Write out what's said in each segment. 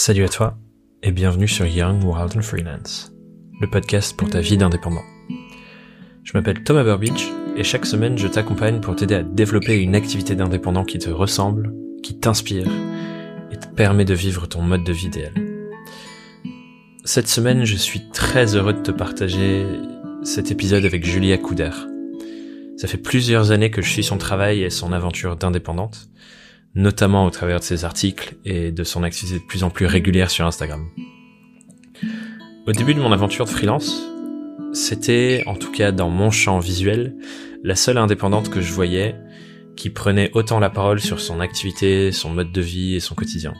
Salut à toi et bienvenue sur Young Wild and Freelance, le podcast pour ta vie d'indépendant. Je m'appelle Thomas Burbidge et chaque semaine je t'accompagne pour t'aider à développer une activité d'indépendant qui te ressemble, qui t'inspire et te permet de vivre ton mode de vie idéal. Cette semaine, je suis très heureux de te partager cet épisode avec Julia Couder. Ça fait plusieurs années que je suis son travail et son aventure d'indépendante, notamment au travers de ses articles et de son activité de plus en plus régulière sur Instagram. Au début de mon aventure de freelance, c'était, en tout cas dans mon champ visuel, la seule indépendante que je voyais qui prenait autant la parole sur son activité, son mode de vie et son quotidien.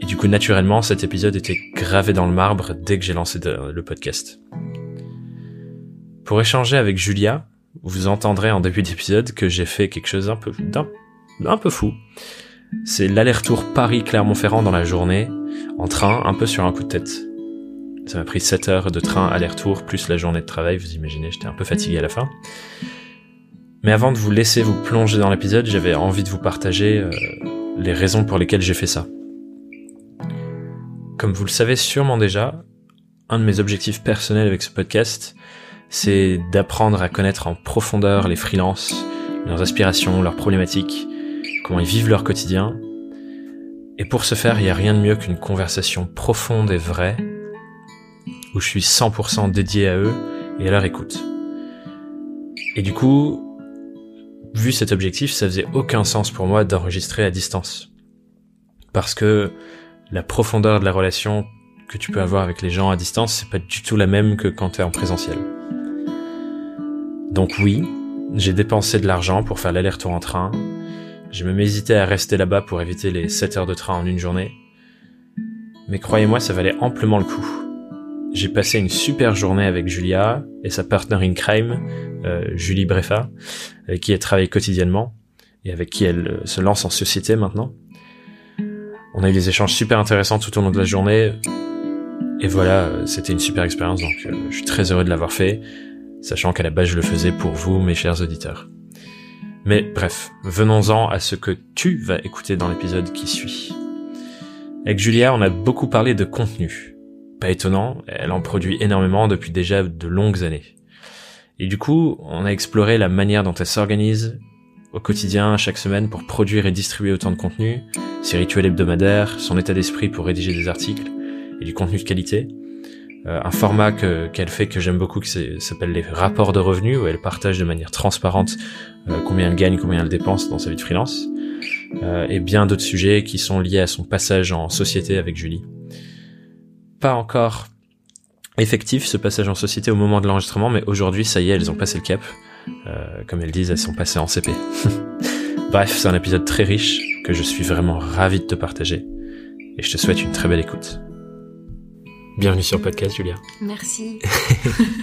Et du coup, naturellement, cet épisode était gravé dans le marbre dès que j'ai lancé le podcast. Pour échanger avec Julia, vous entendrez en début d'épisode que j'ai fait quelque chose un peu d'un un peu fou. C'est l'aller-retour Paris-Clermont-Ferrand dans la journée, en train, un peu sur un coup de tête. Ça m'a pris 7 heures de train aller-retour, plus la journée de travail, vous imaginez, j'étais un peu fatigué à la fin. Mais avant de vous laisser vous plonger dans l'épisode, j'avais envie de vous partager euh, les raisons pour lesquelles j'ai fait ça. Comme vous le savez sûrement déjà, un de mes objectifs personnels avec ce podcast, c'est d'apprendre à connaître en profondeur les freelances, leurs aspirations, leurs problématiques, comment ils vivent leur quotidien. Et pour ce faire, il n'y a rien de mieux qu'une conversation profonde et vraie, où je suis 100% dédié à eux et à leur écoute. Et du coup, vu cet objectif, ça faisait aucun sens pour moi d'enregistrer à distance. Parce que la profondeur de la relation que tu peux avoir avec les gens à distance, c'est pas du tout la même que quand tu es en présentiel. Donc oui, j'ai dépensé de l'argent pour faire l'aller-retour en train, j'ai même hésité à rester là-bas pour éviter les 7 heures de train en une journée. Mais croyez-moi, ça valait amplement le coup. J'ai passé une super journée avec Julia et sa partner in crime, euh, Julie Breffa, avec qui elle travaille quotidiennement et avec qui elle euh, se lance en société maintenant. On a eu des échanges super intéressants tout au long de la journée. Et voilà, euh, c'était une super expérience, donc je suis très heureux de l'avoir fait, sachant qu'à la base je le faisais pour vous, mes chers auditeurs. Mais bref, venons-en à ce que tu vas écouter dans l'épisode qui suit. Avec Julia, on a beaucoup parlé de contenu. Pas étonnant, elle en produit énormément depuis déjà de longues années. Et du coup, on a exploré la manière dont elle s'organise au quotidien, chaque semaine, pour produire et distribuer autant de contenu, ses rituels hebdomadaires, son état d'esprit pour rédiger des articles et du contenu de qualité, euh, un format qu'elle fait que j'aime beaucoup qui s'appelle les rapports de revenus où elle partage de manière transparente combien elle gagne, combien elle dépense dans sa vie de freelance euh, et bien d'autres sujets qui sont liés à son passage en société avec Julie. Pas encore effectif ce passage en société au moment de l'enregistrement mais aujourd'hui ça y est elles ont passé le cap. comme elles disent elles sont passées en CP. Bref c'est un épisode très riche que je suis vraiment ravi de te partager et je te souhaite une très belle écoute. Bienvenue sur le podcast, Julia. Merci.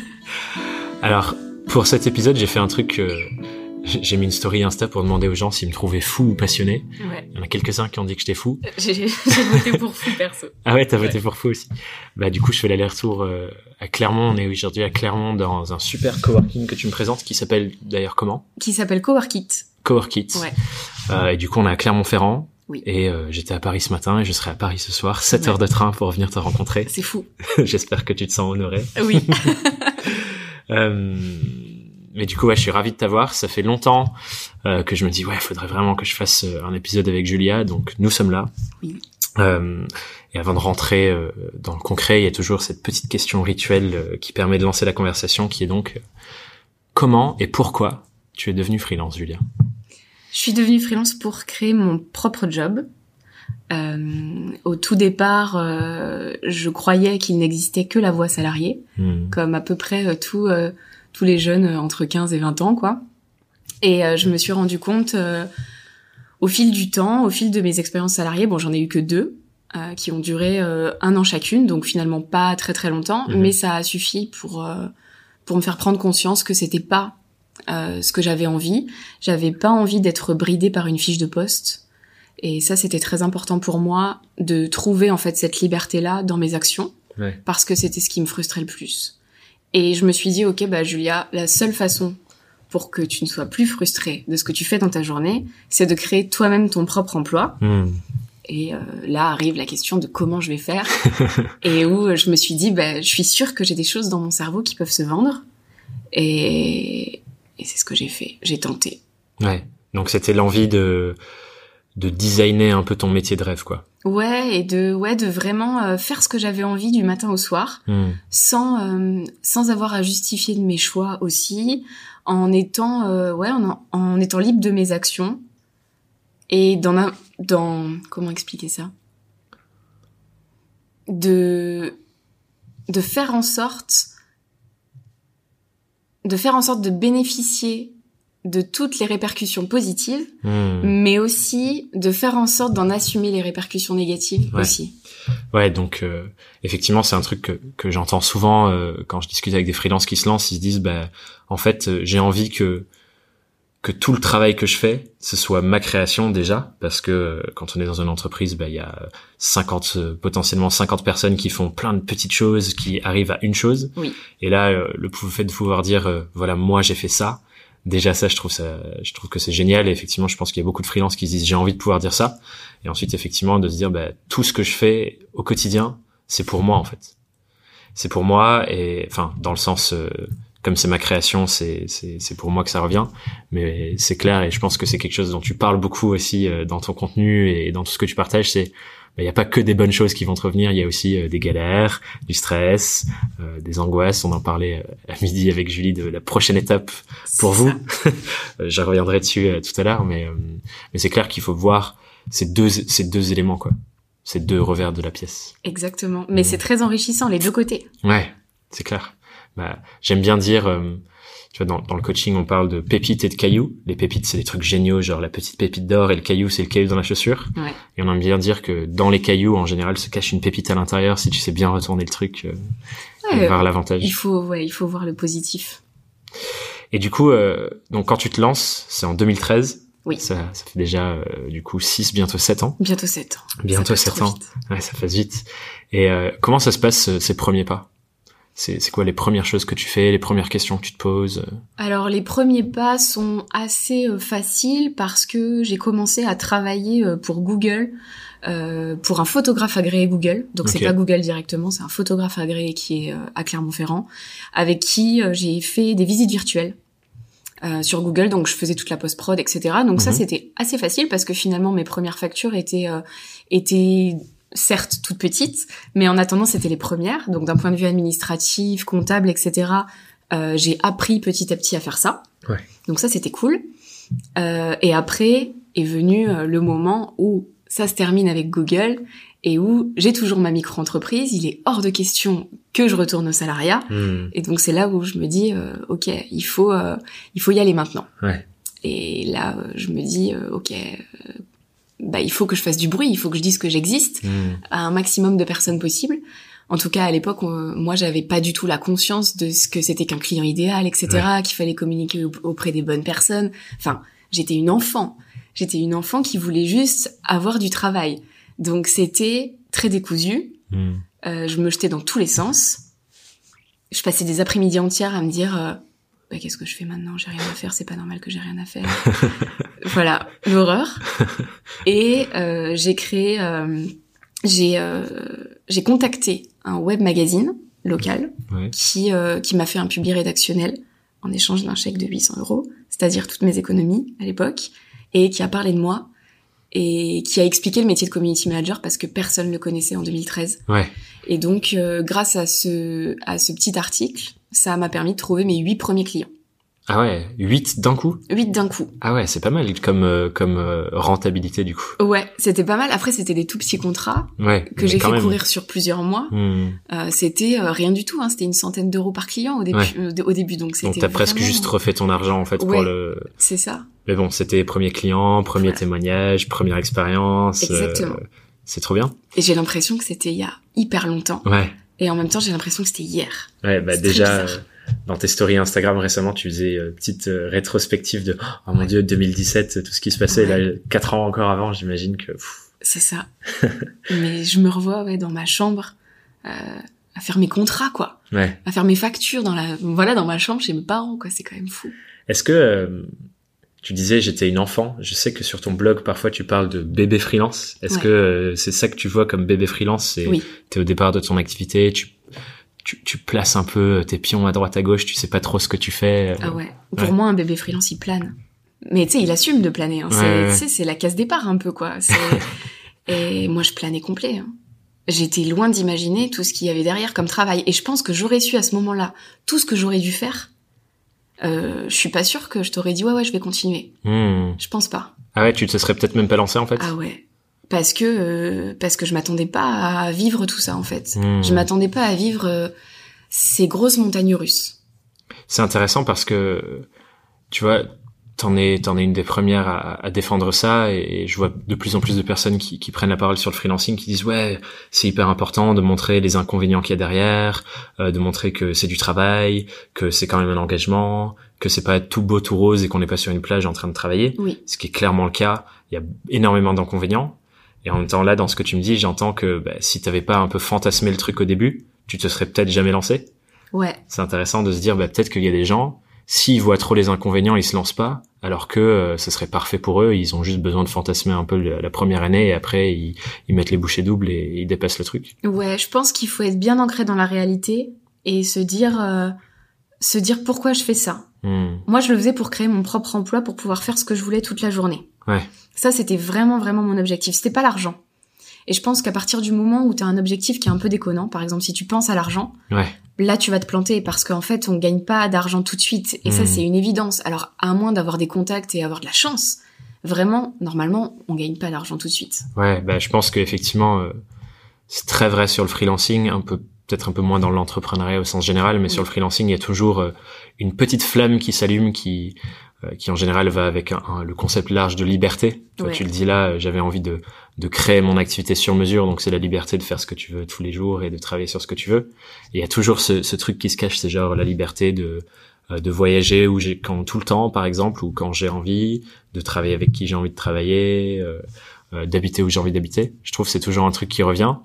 Alors, pour cet épisode, j'ai fait un truc. Euh, j'ai mis une story Insta pour demander aux gens s'ils me trouvaient fou ou passionné. Ouais. Il y en a quelques-uns qui ont dit que j'étais fou. Euh, j'ai voté pour fou, perso. Ah ouais, t'as voté pour fou aussi. Bah du coup, je fais l'aller-retour euh, à Clermont. On est aujourd'hui à Clermont dans un super coworking que tu me présentes, qui s'appelle d'ailleurs comment? Qui s'appelle Coworkit. Coworkit. Ouais. Euh, et du coup, on est à Clermont-Ferrand. Oui. Et euh, j'étais à Paris ce matin et je serai à Paris ce soir. 7 heures de train pour venir te rencontrer. C'est fou. J'espère que tu te sens honoré. Oui. euh, mais du coup, ouais, je suis ravi de t'avoir. Ça fait longtemps euh, que je me dis, ouais, il faudrait vraiment que je fasse euh, un épisode avec Julia. Donc, nous sommes là. Oui. Euh, et avant de rentrer euh, dans le concret, il y a toujours cette petite question rituelle qui permet de lancer la conversation, qui est donc comment et pourquoi tu es devenue freelance, Julia? Je suis devenue freelance pour créer mon propre job. Euh, au tout départ, euh, je croyais qu'il n'existait que la voie salariée, Hmm. comme à peu près euh, tout, euh, tous les jeunes euh, entre 15 et 20 ans, quoi. Et euh, je me suis rendu compte euh, au fil du temps, au fil de mes expériences salariées, bon, j'en ai eu que deux, euh, qui ont duré euh, un an chacune, donc finalement pas très très longtemps, Mhm. mais ça a suffi pour euh, pour me faire prendre conscience que c'était pas euh, ce que j'avais envie. J'avais pas envie d'être bridée par une fiche de poste. Et ça, c'était très important pour moi de trouver en fait cette liberté-là dans mes actions Ouais. parce que c'était ce qui me frustrait le plus. Et je me suis dit, ok, bah Julia, la seule façon pour que tu ne sois plus frustrée de ce que tu fais dans ta journée, c'est de créer toi-même ton propre emploi. Hmm. Et euh, là arrive la question de comment je vais faire et où je me suis dit, bah, je suis sûre que j'ai des choses dans mon cerveau qui peuvent se vendre. Et, et c'est ce que j'ai fait. J'ai tenté. Ouais. Donc c'était l'envie de de designer un peu ton métier de rêve, quoi. Ouais, et de ouais de vraiment euh, faire ce que j'avais envie du matin au soir, Hmm. sans euh, sans avoir à justifier de mes choix aussi, en étant euh, ouais en, en étant libre de mes actions et dans un dans comment expliquer ça? De de faire en sorte de faire en sorte de bénéficier de toutes les répercussions positives, Hmm. mais aussi de faire en sorte d'en assumer les répercussions négatives Ouais. aussi. Ouais, donc euh, effectivement, c'est un truc que, que j'entends souvent euh, quand je discute avec des freelances qui se lancent. Ils se disent, bah, en fait, euh, j'ai envie que que tout le travail que je fais, ce soit ma création déjà, parce que euh, quand on est dans une entreprise, bah, il y a 50 euh, potentiellement 50 personnes qui font plein de petites choses, qui arrivent à une chose. Oui. Et là, le fait de pouvoir dire, voilà, moi j'ai fait ça. Déjà ça, je trouve ça, je trouve que c'est génial. Et effectivement, je pense qu'il y a beaucoup de freelances qui se disent, j'ai envie de pouvoir dire ça. Et ensuite, effectivement, de se dire, bah, tout ce que je fais au quotidien, c'est pour moi en fait. C'est pour moi et enfin dans le sens euh, comme c'est ma création, c'est c'est c'est pour moi que ça revient. Mais c'est clair et je pense que c'est quelque chose dont tu parles beaucoup aussi euh, dans ton contenu et dans tout ce que tu partages. C'est il n'y a pas que des bonnes choses qui vont te revenir, il y a aussi euh, des galères, du stress, euh, des angoisses. On en parlait euh, à midi avec Julie de la prochaine étape pour vous. Je reviendrai dessus tout à l'heure, mais euh, mais c'est clair qu'il faut voir ces deux ces deux éléments quoi, ces deux revers de la pièce. Exactement. Mais Mm. c'est très enrichissant, les deux côtés. Ouais, c'est clair. Bah, j'aime bien dire, euh, tu vois, dans, dans le coaching, on parle de pépites et de cailloux. Les pépites, c'est des trucs géniaux, genre la petite pépite d'or, et le caillou, c'est le caillou dans la chaussure. Ouais. Et on aime bien dire que dans les cailloux, en général, se cache une pépite à l'intérieur si tu sais bien retourner le truc euh, et Ouais, voir l'avantage. il faut, ouais, il faut voir le positif. Et du coup, euh, donc quand tu te lances, c'est en 2013. Oui. Ça, ça fait déjà, euh, du coup, 6, bientôt 7 ans. Bientôt 7 ans. Bientôt Ça passe 7 trop ans. vite. Ouais, ça passe vite. Et euh, comment ça se passe, euh, ces premiers pas? C'est, quoi les premières choses que tu fais, les premières questions que tu te poses euh? Alors les premiers pas sont assez euh, faciles parce que j'ai commencé à travailler euh, pour Google, euh, pour un photographe agréé Google. Donc c'est pas Google directement, c'est un photographe agréé qui est à Clermont-Ferrand, avec qui j'ai fait des visites virtuelles. euh, sur Google, donc je faisais toute la post-prod, etc. Donc ça, Mhm. c'était assez facile parce que finalement, mes premières factures étaient, euh, étaient certes toutes petites, mais en attendant, c'était les premières. Donc d'un point de vue administratif, comptable, etc., euh, j'ai appris petit à petit à faire ça. Ouais. Donc ça, c'était cool. Euh, et après est venu euh, le moment où ça se termine avec Google et où j'ai toujours ma micro-entreprise. Il est hors de question que je retourne au salariat. Hmm. Et donc c'est là où je me dis, euh, ok, il faut, euh, il faut y aller maintenant. Ouais. Et là, je me dis, ok, euh, bah il faut que je fasse du bruit, il faut que je dise que j'existe Hmm. à un maximum de personnes possible. En tout cas, à l'époque, moi, j'avais pas du tout la conscience de ce que c'était qu'un client idéal, etc., qu'il fallait communiquer au- auprès des bonnes personnes. Enfin, j'étais une enfant. J'étais une enfant qui voulait juste avoir du travail. Donc, c'était très décousu. Hmm. Euh, je me jetais dans tous les sens. Je passais des après-midi entières à me dire, euh, bah, qu'est-ce que je fais maintenant? J'ai rien à faire, c'est pas normal que j'ai rien à faire. voilà, l'horreur. Et euh, j'ai créé, euh, j'ai euh, j'ai contacté un web magazine local Ouais. qui euh, qui m'a fait un publi rédactionnel en échange d'un chèque de 800 euros, c'est-à-dire toutes mes économies à l'époque, et qui a parlé de moi et qui a expliqué le métier de community manager parce que personne le connaissait en 2013. Ouais. Et donc, euh, grâce à ce, à ce petit article, ça m'a permis de trouver mes huit premiers clients. Ah ouais, 8 d'un coup? Huit d'un coup. Ah ouais, c'est pas mal comme euh, comme euh, rentabilité du coup. Ouais, c'était pas mal. Après, c'était des tout petits contrats Ouais. que j'ai fait même. courir sur plusieurs mois. Hmm. Euh, c'était euh, rien du tout. Hein. C'était une centaine d'euros par client au début. Ouais. au début, donc c'était. Donc t'as presque juste refait ton argent en fait Ouais. pour le. C'est ça. Mais bon, c'était premier client, premier Voilà. témoignage, première expérience. Exactement. c'est trop bien. Et j'ai l'impression que c'était il y a hyper longtemps. Ouais. Et en même temps, j'ai l'impression que c'était hier. Ouais, bah déjà euh, dans tes stories Instagram récemment, tu faisais euh, petite euh, rétrospective de oh mon dieu 2017, tout ce qui se passait Ouais. là quatre ans encore avant, j'imagine que C'est ça. Mais je me revois ouais dans ma chambre euh, à faire mes contrats quoi, ouais. à faire mes factures dans la voilà dans ma chambre chez mes parents quoi. C'est quand même fou. Est-ce que euh, Tu disais j'étais une enfant. Je sais que sur ton blog parfois tu parles de bébé freelance. Est-ce Ouais. que euh, c'est ça que tu vois comme bébé freelance? C'est Oui. t'es au départ de ton activité, tu, tu tu places un peu tes pions à droite à gauche, tu sais pas trop ce que tu fais. euh, Ah ouais. Pour Ouais. moi, un bébé freelance, il plane. Mais tu sais, il assume de planer. Hein. C'est- ouais, c'est la case départ un peu, quoi. Et moi, je planais complet. hein. J'étais loin d'imaginer tout ce qu'il y avait derrière comme travail. Et je pense que j'aurais su à ce moment-là tout ce que j'aurais dû faire. Euh, je suis pas sûre que je t'aurais dit ouais ouais je vais continuer. hmm. Je pense pas. Ah ouais, tu te serais peut-être même pas lancé en fait? Ah ouais. Parce que euh, parce que je m'attendais pas à vivre tout ça en fait. Hmm. Je m'attendais pas à vivre euh, ces grosses montagnes russes. C'est intéressant parce que tu vois, t'en es t'en es une des premières à, à défendre ça et, je vois de plus en plus de personnes qui, qui prennent la parole sur le freelancing qui disent ouais c'est hyper important de montrer les inconvénients qu'il y a derrière, euh, de montrer que c'est du travail, que c'est quand même un engagement, que c'est pas tout beau tout rose et qu'on n'est pas sur une plage en train de travailler. Oui. ce qui est clairement le cas. Il y a énormément d'inconvénients. Et en même temps, là, dans ce que tu me dis, j'entends que bah, si t'avais pas un peu fantasmé le truc au début, tu te serais peut-être jamais lancé. Ouais. C'est intéressant de se dire, bah, peut-être qu'il y a des gens, s'ils voient trop les inconvénients, ils se lancent pas, alors que euh, ce serait parfait pour eux. Ils ont juste besoin de fantasmer un peu la première année et après, ils, ils mettent les bouchées doubles et ils dépassent le truc. Ouais, je pense qu'il faut être bien ancré dans la réalité et se dire euh, se dire pourquoi je fais ça. Hmm. Moi, je le faisais pour créer mon propre emploi pour pouvoir faire ce que je voulais toute la journée. Ouais. Ça, c'était vraiment vraiment mon objectif. C'était pas l'argent. Et je pense qu'à partir du moment où tu as un objectif qui est un peu déconnant, par exemple si tu penses à l'argent, Ouais. là tu vas te planter parce qu'en fait on gagne pas d'argent tout de suite et ça Hmm. c'est une évidence. Alors à moins d'avoir des contacts et avoir de la chance, vraiment normalement on gagne pas d'argent tout de suite. Ouais, bah, je pense qu'effectivement, euh, c'est très vrai sur le freelancing, un peu peut-être un peu moins dans l'entrepreneuriat au sens général, mais sur le freelancing, il y a toujours euh, une petite flamme qui s'allume, qui euh, qui en général va avec un, un- le concept large de liberté. Toi, Ouais. tu le dis là, euh, j'avais envie de de créer mon activité sur mesure, donc c'est la liberté de faire ce que tu veux tous les jours et de travailler sur ce que tu veux. Il y a toujours ce, ce truc qui se cache, c'est genre la liberté de euh, de voyager où j'ai quand tout le temps par exemple ou quand j'ai envie de travailler avec qui j'ai envie de travailler euh, euh, d'habiter où j'ai envie d'habiter. Je trouve c'est toujours un truc qui revient.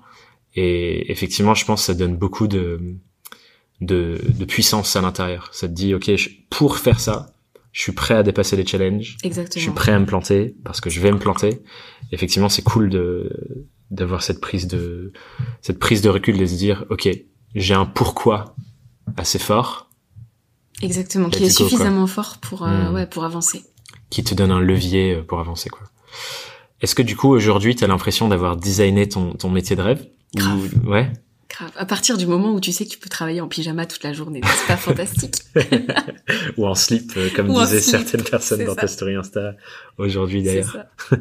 Et effectivement je pense que ça donne beaucoup de de, de puissance à l'intérieur. Ça te dit ok je- pour faire ça je suis prêt à dépasser les challenges je Exactement. suis prêt à me planter parce que je vais me planter effectivement c'est cool de d'avoir cette prise de cette prise de recul de se dire ok j'ai un pourquoi assez fort Exactement, qui est quoi. suffisamment fort pour euh, Hmm. ouais pour avancer. qui te donne un levier euh, pour avancer quoi. Est-ce que du coup aujourd'hui tu as l'impression d'avoir designé ton, ton métier de rêve? Grave. Ou- Ouais? Grave. À partir du moment où tu sais que tu peux travailler en pyjama toute la journée, c'est pas fantastique. Ou en slip euh, comme Ou disaient slip, certaines personnes dans ça. ta story Insta aujourd'hui d'ailleurs.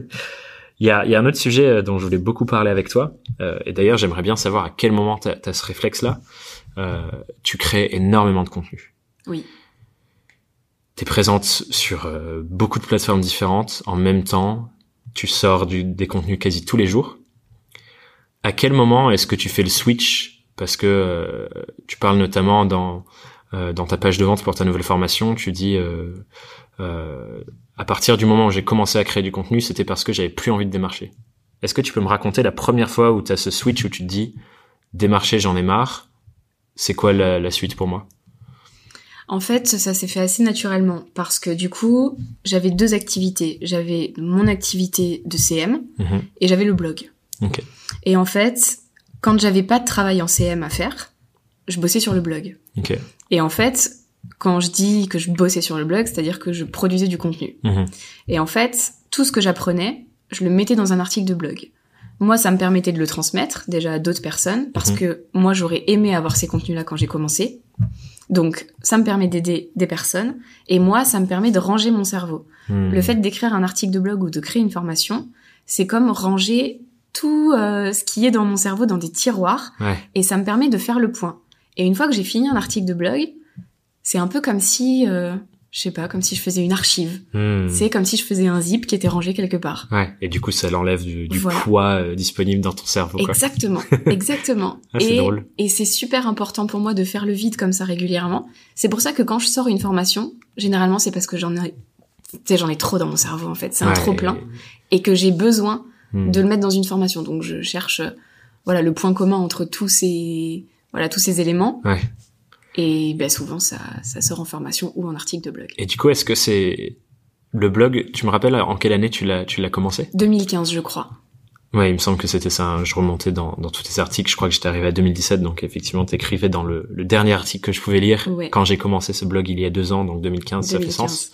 Il y a, il y a un autre sujet euh, dont je voulais beaucoup parler avec toi euh, et d'ailleurs j'aimerais bien savoir à quel moment tu as, ce réflexe là. tu crées énormément de contenu. Oui. T'es présente sur euh, beaucoup de plateformes différentes en même temps. Tu sors du, des contenus quasi tous les jours. À quel moment est-ce que tu fais le switch? Parce que euh, tu parles notamment dans euh, dans ta page de vente pour ta nouvelle formation, tu dis euh, euh, à partir du moment où j'ai commencé à créer du contenu, c'était parce que j'avais plus envie de démarcher. Est-ce que tu peux me raconter la première fois où tu as ce switch où tu te dis démarcher, j'en ai marre? C'est quoi la, la suite pour moi? En fait, ça s'est fait assez naturellement parce que du coup, j'avais deux activités. J'avais mon activité de CM Mhm. et j'avais le blog. Ok. Et en fait, quand j'avais pas de travail en CM à faire, je bossais sur le blog. Et en fait, quand je dis que je bossais sur le blog, c'est-à-dire que je produisais du contenu. Mhm. Et en fait, tout ce que j'apprenais, je le mettais dans un article de blog. Moi, ça me permettait de le transmettre déjà à d'autres personnes parce Mhm. que moi, j'aurais aimé avoir ces contenus-là quand j'ai commencé. Donc, ça me permet d'aider des personnes et moi, ça me permet de ranger mon cerveau. Hmm. Le fait d'écrire un article de blog ou de créer une formation, c'est comme ranger tout euh, ce qui est dans mon cerveau dans des tiroirs Ouais. et ça me permet de faire le point. Et une fois que j'ai fini un article de blog, c'est un peu comme si, euh, je sais pas, comme si je faisais une archive. Hmm. C'est comme si je faisais un zip qui était rangé quelque part. Ouais. Et du coup, ça l'enlève du, du Voilà. poids euh, disponible dans ton cerveau. Quoi. Exactement, exactement. Ah, et drôle. et c'est super important pour moi de faire le vide comme ça régulièrement. C'est pour ça que quand je sors une formation, généralement c'est parce que j'en ai, j'en ai trop dans mon cerveau en fait. C'est un Ouais. trop plein et que j'ai besoin Hmm. de le mettre dans une formation. Donc je cherche, euh, voilà, le point commun entre tous ces, voilà, tous ces éléments. Ouais. Et ben souvent ça, ça sort en formation ou en article de blog. Et du coup, est-ce que c'est le blog, tu me rappelles en quelle année tu l'as tu l'as commencé? 2015, je crois. Ouais, il me semble que c'était ça. hein. Je remontais dans, dans tous tes articles. Je crois que j'étais arrivé à 2017, donc effectivement, t'écrivais dans le, le dernier article que je pouvais lire Ouais. quand j'ai commencé ce blog il y a deux ans, donc 2015, ça fait 2015. sens.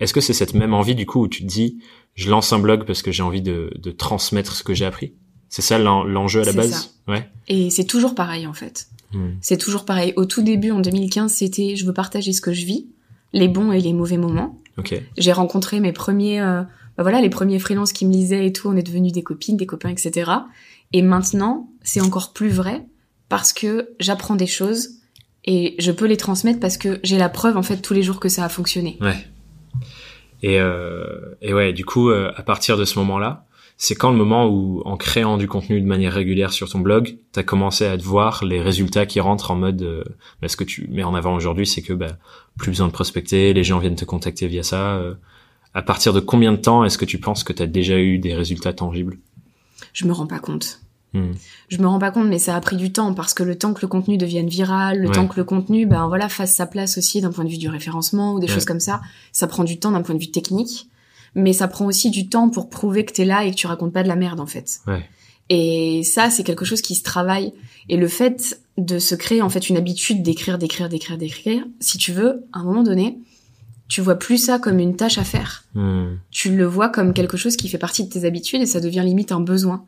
Est-ce que c'est cette même envie du coup où tu te dis, je lance un blog parce que j'ai envie de, de transmettre ce que j'ai appris? C'est ça l'en- l'enjeu à la base? Ouais. Et c'est toujours pareil en fait. Hmm. C'est toujours pareil. Au tout début, en 2015, c'était je veux partager ce que je vis, les bons et les mauvais moments. Ok. J'ai rencontré mes premiers, euh, bah voilà, les premiers freelances qui me lisaient et tout. On est devenus des copines, des copains, etc. Et maintenant, c'est encore plus vrai parce que j'apprends des choses et je peux les transmettre parce que j'ai la preuve en fait tous les jours que ça a fonctionné. Ouais. Et, euh, et ouais, du coup, euh, à partir de ce moment-là, c'est quand le moment où, en créant du contenu de manière régulière sur ton blog, t'as commencé à te voir les résultats qui rentrent en mode, euh, bah, ce que tu mets en avant aujourd'hui, c'est que bah, plus besoin de prospecter, les gens viennent te contacter via ça. euh. à partir de combien de temps est-ce que tu penses que t'as déjà eu des résultats tangibles? Je me rends pas compte. Hmm. Je me rends pas compte, mais ça a pris du temps parce que le temps que le contenu devienne viral, le Ouais. temps que le contenu, ben voilà, fasse sa place aussi d'un point de vue du référencement ou des Ouais. choses comme ça, ça prend du temps d'un point de vue technique, mais ça prend aussi du temps pour prouver que t'es là et que tu racontes pas de la merde en fait. Ouais. Et ça, c'est quelque chose qui se travaille. Et le fait de se créer en fait une habitude d'écrire, d'écrire, d'écrire, d'écrire, si tu veux, à un moment donné, tu vois plus ça comme une tâche à faire Hmm. tu le vois comme quelque chose qui fait partie de tes habitudes et ça devient limite un besoin.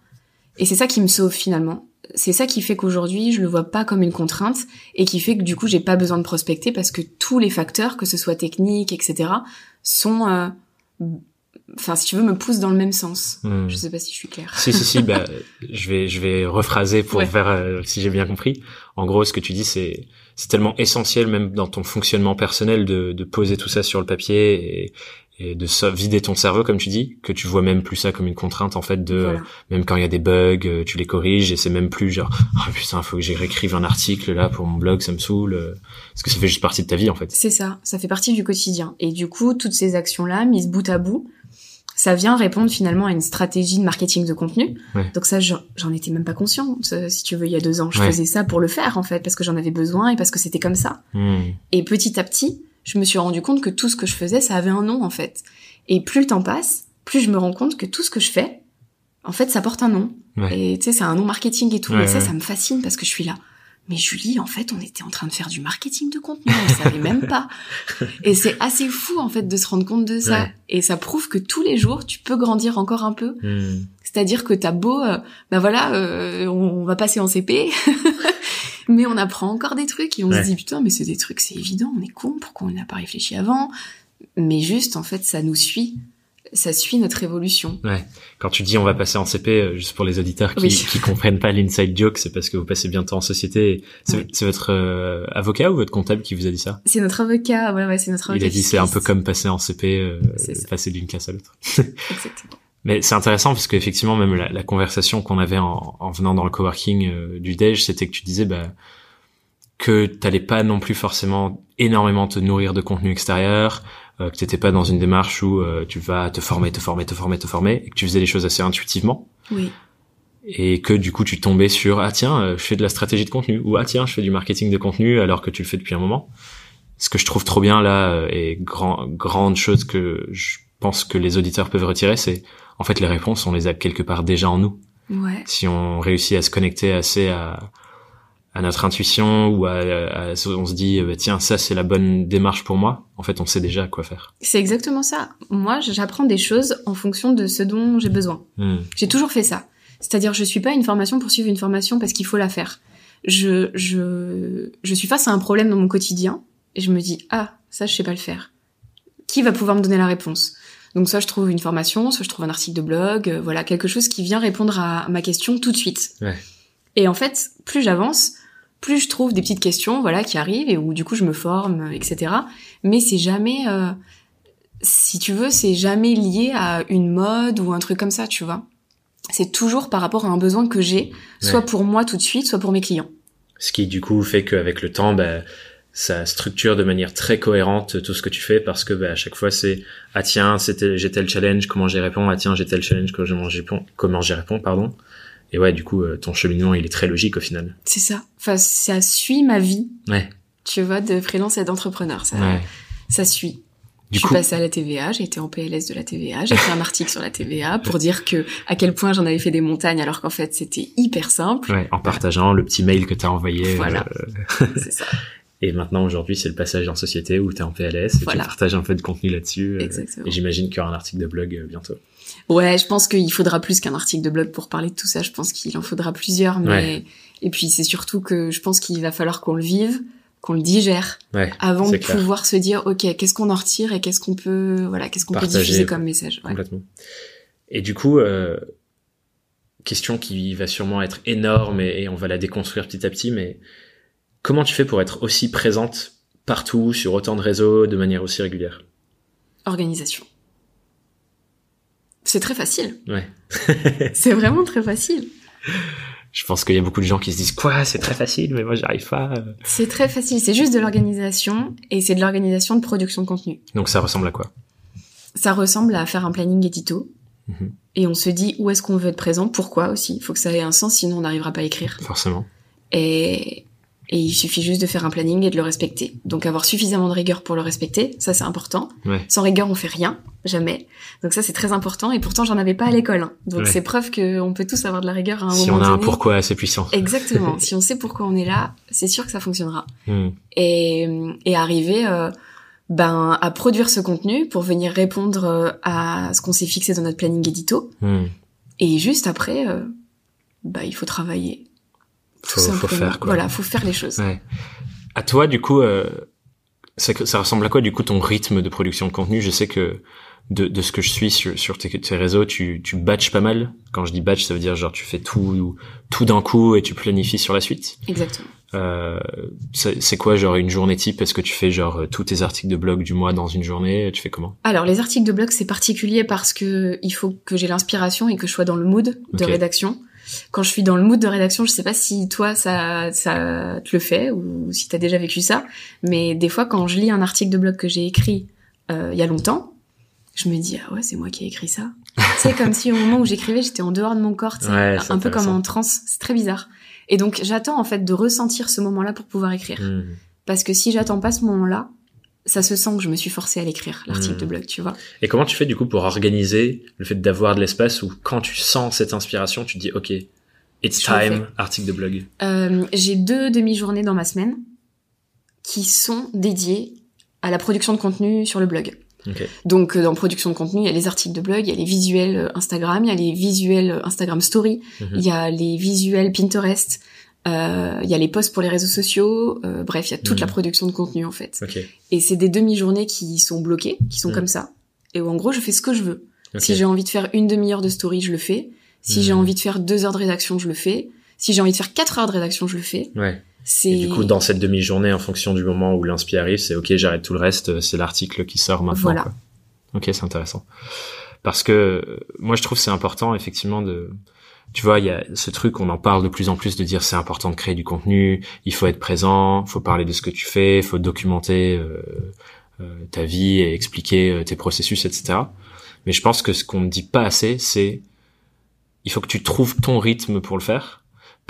Et c'est ça qui me sauve finalement. C'est ça qui fait qu'aujourd'hui, je le vois pas comme une contrainte et qui fait que du coup, j'ai pas besoin de prospecter parce que tous les facteurs, que ce soit technique, etc., sont, euh, enfin, si tu veux, me poussent dans le même sens. Hmm. Je sais pas si je suis claire. Si si si, bah, je vais je vais rephraser pour Ouais. faire euh, si j'ai bien compris. En gros, ce que tu dis, c'est c'est tellement essentiel même dans ton fonctionnement personnel de de poser tout ça sur le papier et et de vider ton cerveau comme tu dis que tu vois même plus ça comme une contrainte en fait de Voilà. euh, même quand il y a des bugs euh, tu les corriges et c'est même plus genre ah putain faut que j'ai réécrive un article là pour mon blog ça me saoule euh, parce que ça fait juste partie de ta vie en fait C'est ça, ça fait partie du quotidien. Et du coup, toutes ces actions-là, mises bout à bout, ça vient répondre finalement à une stratégie de marketing de contenu. Ouais. Donc ça, j'en étais même pas consciente, si tu veux, il y a deux ans. Je Ouais. faisais ça pour le faire, en fait, parce que j'en avais besoin et parce que c'était comme ça. Hmm. Et petit à petit, je me suis rendu compte que tout ce que je faisais, ça avait un nom, en fait. Et plus le temps passe, plus je me rends compte que tout ce que je fais, en fait, ça porte un nom. Ouais. Et tu sais, c'est un nom marketing et tout. Ouais, et ça, ouais. ça me fascine parce que je suis là. Mais Julie, en fait, on était en train de faire du marketing de contenu, on ne savait même pas. Et c'est assez fou, en fait, de se rendre compte de ça. Ouais. Et ça prouve que tous les jours, tu peux grandir encore un peu. Hmm. C'est-à-dire que t'as beau, euh, bah voilà, euh, on, on va passer en CP, mais on apprend encore des trucs et on Ouais. se dit putain, mais c'est des trucs, c'est évident, on est con, pourquoi on n'a pas réfléchi avant? Mais juste, en fait, ça nous suit, ça suit notre évolution. Ouais. Quand tu dis on va passer en CP, euh, juste pour les auditeurs qui, Oui. qui comprennent pas l'inside joke, c'est parce que vous passez bientôt en société. C'est Ouais. votre euh, avocat ou votre comptable qui vous a dit ça? C'est notre avocat, ouais, ouais, c'est notre Il avocat. a dit c'est un peu comme passer en CP, euh, passer d'une classe à l'autre. Exactement. Mais c'est intéressant parce qu'effectivement même la, la conversation qu'on avait en, en venant dans le coworking euh, du Dej, c'était que tu disais bah que t'allais pas non plus forcément énormément te nourrir de contenu extérieur, euh, que t'étais pas dans une démarche où euh, tu vas te former, te former, te former, te former, et que tu faisais les choses assez intuitivement. Oui, et que du coup tu tombais sur ah tiens euh, je fais de la stratégie de contenu ou ah tiens je fais du marketing de contenu alors que tu le fais depuis un moment ce que je trouve trop bien là euh, et grand grande chose que je pense que les auditeurs peuvent retirer c'est en fait les réponses on les a quelque part déjà en nous ouais, si on réussit à se connecter assez à à notre intuition ou à, à- on se dit bah, tiens ça c'est la bonne démarche pour moi en fait on sait déjà quoi faire c'est exactement ça. Moi, j'apprends des choses en fonction de ce dont j'ai besoin. Hmm. J'ai toujours fait ça. C'est-à-dire, je suis pas une formation pour suivre une formation parce qu'il faut la faire. Je, je, je suis face à un problème dans mon quotidien et je me dis, ah, ça, je sais pas le faire. Qui va pouvoir me donner la réponse? Donc, soit je trouve une formation, soit je trouve un article de blog, euh, voilà, quelque chose qui vient répondre à ma question tout de suite. Ouais. Et en fait, plus j'avance, plus je trouve des petites questions, voilà, qui arrivent et où du coup je me forme, euh, etc. Mais c'est jamais, euh, si tu veux, c'est jamais lié à une mode ou un truc comme ça, tu vois. C'est toujours par rapport à un besoin que j'ai, soit pour moi tout de suite, soit pour mes clients. Ce qui du coup fait qu'avec le temps, bah, ça structure de manière très cohérente tout ce que tu fais parce que bah, à chaque fois c'est ah tiens c'était j'ai tel challenge comment j'y réponds? Ah tiens j'ai tel challenge comment j'y réponds? Comment j'y réponds pardon? Et ouais du coup euh, ton cheminement il est très logique au final C'est ça. Enfin, ça suit ma vie, ouais tu vois, de freelance et d'entrepreneur. Ça, ouais ça suit. je suis passée à la TVA, j'ai été en PLS de la TVA, j'ai fait un article sur la TVA pour dire que à quel point j'en avais fait des montagnes alors qu'en fait c'était hyper simple. Ouais, en partageant le petit mail que tu as envoyé. Voilà, euh, c'est ça. Et maintenant, aujourd'hui, c'est le passage en société où tu es en PLS et tu partages un peu de contenu là-dessus. Euh, Exactement. Et j'imagine qu'il y aura un article de blog euh, bientôt. Ouais, je pense qu'il faudra plus qu'un article de blog pour parler de tout ça. Je pense qu'il en faudra plusieurs. Mais... Et puis, c'est surtout que je pense qu'il va falloir qu'on le vive qu'on le digère avant de pouvoir se dire ok qu'est-ce qu'on en retire et qu'est-ce qu'on peut voilà qu'est-ce qu'on peut diffuser comme message complètement et du coup euh, question qui va sûrement être énorme et, on va la déconstruire petit à petit mais comment tu fais pour être aussi présente partout sur autant de réseaux de manière aussi régulière? Organisation c'est très facile ouais c'est vraiment très facile je pense qu'il y a beaucoup de gens qui se disent quoi, c'est très facile, mais moi j'arrive pas. C'est très facile, c'est juste de l'organisation et c'est de l'organisation de production de contenu. Donc ça ressemble à quoi? Ça ressemble à faire un planning édito mhm. et on se dit où est-ce qu'on veut être présent, pourquoi aussi? Il faut que ça ait un sens, sinon on n'arrivera pas à écrire. Forcément. Et et il suffit juste de faire un planning et de le respecter. Donc avoir suffisamment de rigueur pour le respecter, ça c'est important. Sans rigueur, on fait rien, jamais. Donc ça c'est très important. Et pourtant j'en avais pas à l'école. Hein. Donc c'est preuve qu'on peut tous avoir de la rigueur à un si moment donné. Si on a un pourquoi assez puissant. Exactement. si on sait pourquoi on est là, c'est sûr que ça fonctionnera. Hmm. Et, et arriver euh, ben à produire ce contenu pour venir répondre euh, à ce qu'on s'est fixé dans notre planning édito. Hmm. Et juste après, euh, bah il faut travailler faut, faut faire quoi. Voilà, faut faire les choses. Ouais. À toi, du coup, euh, ça, ça, ressemble à quoi, du coup, ton rythme de production de contenu? Je sais que de, de ce que je suis sur, sur tes, tes, réseaux, tu, tu batches pas mal. Quand je dis batch, ça veut dire genre tu fais tout tout d'un coup et tu planifies sur la suite. Exactement. Euh, c'est quoi genre une journée type? Est-ce que tu fais genre tous tes articles de blog du mois dans une journée? Tu fais comment? Alors les articles de blog c'est particulier parce que il faut que j'ai l'inspiration et que je sois dans le mood de rédaction quand je suis dans le mood de rédaction, je sais pas si toi ça ça te le fait ou si t'as déjà vécu ça, mais des fois quand je lis un article de blog que j'ai écrit euh, il y a longtemps, je me dis ah ouais c'est moi qui ai écrit ça. c'est comme si au moment où j'écrivais j'étais en dehors de mon corps, un peu comme en transe. C'est très bizarre. Et donc j'attends en fait de ressentir ce moment-là pour pouvoir écrire. Mmh. Parce que si j'attends pas ce moment-là, ça se sent que je me suis forcée à l'écrire, l'article de hmm. blog, tu vois. Et comment tu fais du coup pour organiser le fait d'avoir de l'espace où quand tu sens cette inspiration, tu te dis ok, it's time, article de blog euh, J'ai deux demi-journées dans ma semaine qui sont dédiées à la production de contenu sur le blog. Donc euh, dans production de contenu, il y a les articles de blog, il y a les visuels euh, Instagram, il y a les visuels Instagram Story, mhm. il y a les visuels Pinterest, euh, il y a les posts pour les réseaux sociaux, euh, bref, il y a toute la mhm. production de contenu en fait. Et c'est des demi-journées qui sont bloquées, qui sont mhm. comme ça, et où en gros je fais ce que je veux. Si j'ai envie de faire une demi-heure de story, je le fais. Si j'ai mhm. envie de faire deux heures de rédaction, je le fais. Si j'ai envie de faire quatre heures de rédaction, je le fais. Ouais. Et du coup, dans cette demi-journée, en fonction du moment où l'inspi arrive, c'est ok, j'arrête tout le reste, c'est l'article qui sort maintenant. Voilà. Ok, c'est intéressant. Parce que euh, moi, je trouve c'est important effectivement de tu vois, il y a ce truc, on en parle de plus en plus de dire c'est important de créer du contenu, il faut être présent, faut parler de ce que tu fais, faut documenter euh, euh, ta vie et expliquer euh, tes processus, etc. Mais je pense que ce qu'on ne dit pas assez, c'est il faut que tu trouves ton rythme pour le faire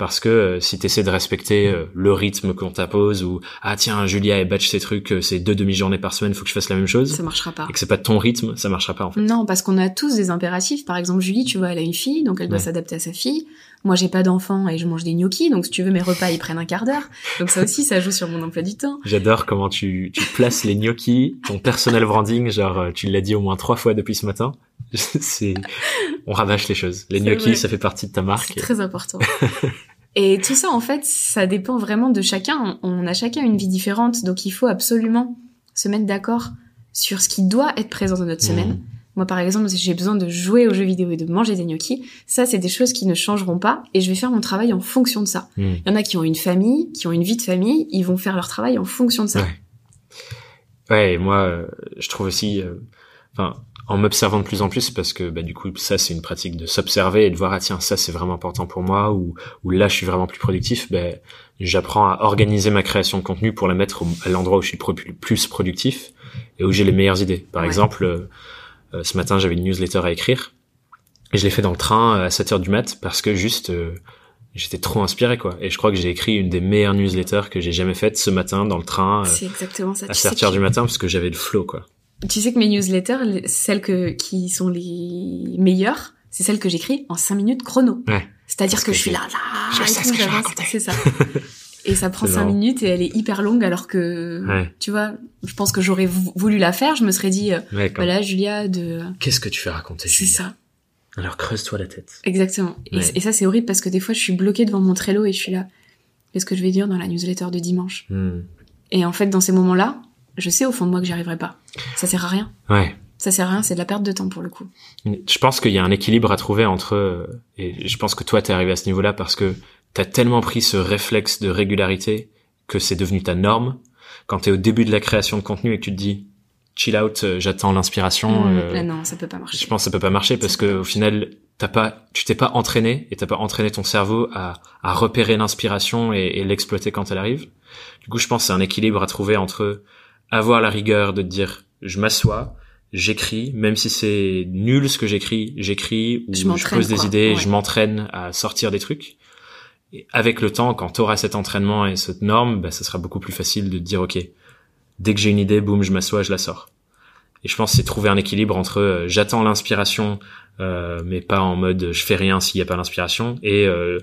parce que euh, si tu essaies de respecter euh, le rythme qu'on t'impose ou ah tiens Julia elle batch ses trucs euh, c'est deux demi-journées par semaine faut que je fasse la même chose ça marchera pas. et que c'est pas ton rythme ça marchera pas en fait. Non parce qu'on a tous des impératifs. Par exemple Julie tu vois elle a une fille donc elle doit s'adapter à sa fille moi j'ai pas d'enfant et je mange des gnocchis donc si tu veux mes repas ils prennent un quart d'heure. Donc ça aussi ça joue sur mon emploi du temps. J'adore comment tu tu places les gnocchis ton personnel branding genre tu l'as dit au moins trois fois depuis ce matin. C'est on rabâche les choses. Les gnocchis ça fait partie de ta marque. C'est très important. Et tout ça, en fait, ça dépend vraiment de chacun. On a chacun une vie différente, donc il faut absolument se mettre d'accord sur ce qui doit être présent dans notre semaine. Moi, par exemple, si j'ai besoin de jouer aux jeux vidéo et de manger des gnocchis, ça, c'est des choses qui ne changeront pas, et je vais faire mon travail en fonction de ça. Mmh. Il y en a qui ont une famille, qui ont une vie de famille, ils vont faire leur travail en fonction de ça. Ouais, ouais moi, euh, je trouve aussi, euh, enfin, en m'observant de plus en plus parce que bah, du coup ça c'est une pratique de s'observer et de voir ah tiens ça c'est vraiment important pour moi ou, ou là je suis vraiment plus productif ben j'apprends à organiser ma création de contenu pour la mettre à l'endroit où je suis plus productif et où j'ai les meilleures idées par exemple euh, ce matin j'avais une newsletter à écrire et je l'ai fait dans le train euh, à 7 heures du mat parce que juste j'étais trop inspiré quoi et je crois que j'ai écrit une des meilleures newsletters que j'ai jamais faites ce matin dans le train c'est exactement ça. à 7 heures du matin parce que j'avais le flow quoi Tu sais que mes newsletters, les- celles que, qui sont les meilleures, c'est celles que j'écris en 5 minutes chrono. Ouais. C'est-à-dire que, que je suis là, là, je sais ce que je raconter. C'est ça. Et ça prend C'est 5 marrant. minutes et elle est hyper longue alors que, Ouais. tu vois, je pense que j'aurais vou- voulu la faire, je me serais dit, euh, Ouais, voilà, Julia, de... Qu'est-ce que tu fais raconter C'est ça. Alors creuse-toi la tête. Exactement. Ouais. et ça, c'est horrible parce que des fois, je suis bloquée devant mon Trello et je suis là. Qu'est-ce que je vais dire dans la newsletter de dimanche? Hmm. Et en fait, dans ces moments-là, je sais au fond de moi que j'y arriverai pas. Ça sert à rien. Ouais. Ça sert à rien, c'est de la perte de temps pour le coup. Je pense qu'il y a un équilibre à trouver entre euh, et je pense que toi t'es arrivé à ce niveau-là parce que t'as tellement pris ce réflexe de régularité que c'est devenu ta norme. Quand t'es au début de la création de contenu et que tu te dis chill out, euh, j'attends l'inspiration. Mmh, euh, non, ça peut pas marcher. je pense que ça peut pas marcher parce Ça que au final t'as pas, tu t'es pas entraîné et t'as pas entraîné ton cerveau à, à repérer l'inspiration et, et l'exploiter quand elle arrive. Du coup, je pense que c'est un équilibre à trouver entre avoir la rigueur de te dire je m'assois, j'écris, même si c'est nul ce que j'écris, j'écris ou Je je, pose des idées, Ouais. je m'entraîne à sortir des trucs. Et avec le temps, quand tu auras cet entraînement et cette norme, bah, ça sera beaucoup plus facile de te dire ok, dès que j'ai une idée, boum, je m'assois, je la sors. Et je pense que c'est trouver un équilibre entre euh, j'attends l'inspiration, euh, mais pas en mode je fais rien s'il n'y a pas l'inspiration, et euh,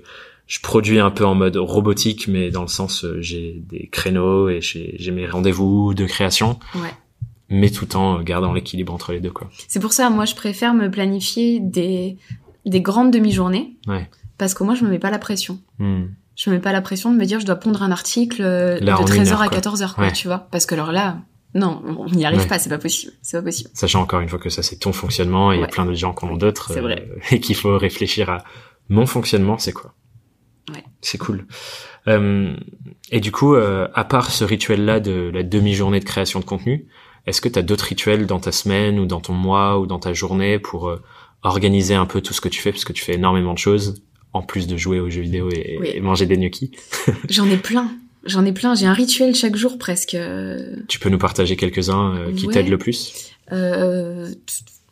je produis un peu en mode robotique, mais dans le sens euh, j'ai des créneaux et j'ai j'ai mes rendez-vous de création, Ouais. mais tout en gardant l'équilibre entre les deux quoi. C'est pour ça, moi, je préfère me planifier des, des grandes demi-journées. Ouais. Parce que moi, je me mets pas la pression. Hmm. Je me mets pas la pression de me dire, je dois pondre un article euh, Là, de une 13h heure, à quoi. 14h, quoi, Ouais. tu vois. Parce que alors là, non, on n'y arrive Ouais. pas, c'est pas possible. C'est pas possible. Sachant encore une fois que ça c'est ton fonctionnement et il y a plein de gens qui en ont d'autres euh, et qu'il faut réfléchir à mon fonctionnement c'est quoi? Ouais. C'est cool. Euh, et du coup, euh, à part ce rituel-là de la demi-journée de création de contenu, est-ce que tu as d'autres rituels dans ta semaine ou dans ton mois ou dans ta journée pour organiser un peu tout ce que tu fais? Parce que tu fais énormément de choses en plus de jouer aux jeux vidéo et, Oui. et manger des gnocchis. J'en ai plein. J'en ai plein. J'ai un rituel chaque jour presque. Euh, Tu peux nous partager quelques-uns euh, qui Ouais. t'aident le plus? Euh,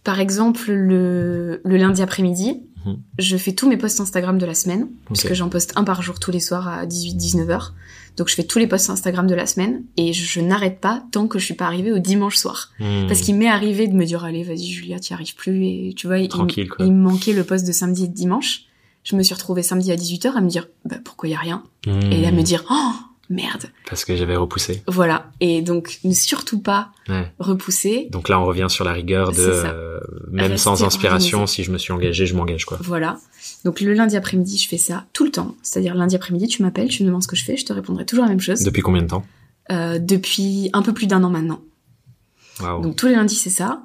par exemple, le, le lundi après-midi, Mhm. je fais tous mes posts Instagram de la semaine, Ok. puisque j'en poste un par jour tous les soirs à 18-19 heures. Donc je fais tous les posts Instagram de la semaine et je n'arrête pas tant que je suis pas arrivée au dimanche soir. Hmm. Parce qu'il m'est arrivé de me dire allez vas-y Julia t'y arrives plus et tu vois il, Tranquille, quoi. il me manquait le post de samedi et de dimanche. Je me suis retrouvée samedi à 18h à me dire bah pourquoi y a rien? Hmm. et à me dire oh merde Parce que j'avais repoussé. voilà et donc ne surtout pas Ouais. repousser Donc là, on revient sur la rigueur de euh, même Rester sans inspiration, organisé. si je me suis engagé, je m'engage quoi. Voilà. Donc le lundi après-midi, je fais ça tout le temps. C'est-à-dire lundi après-midi, tu m'appelles, tu me demandes ce que je fais, je te répondrai toujours la même chose. Depuis combien de temps? Euh, depuis un peu plus d'un an maintenant. Donc tous les lundis, c'est ça.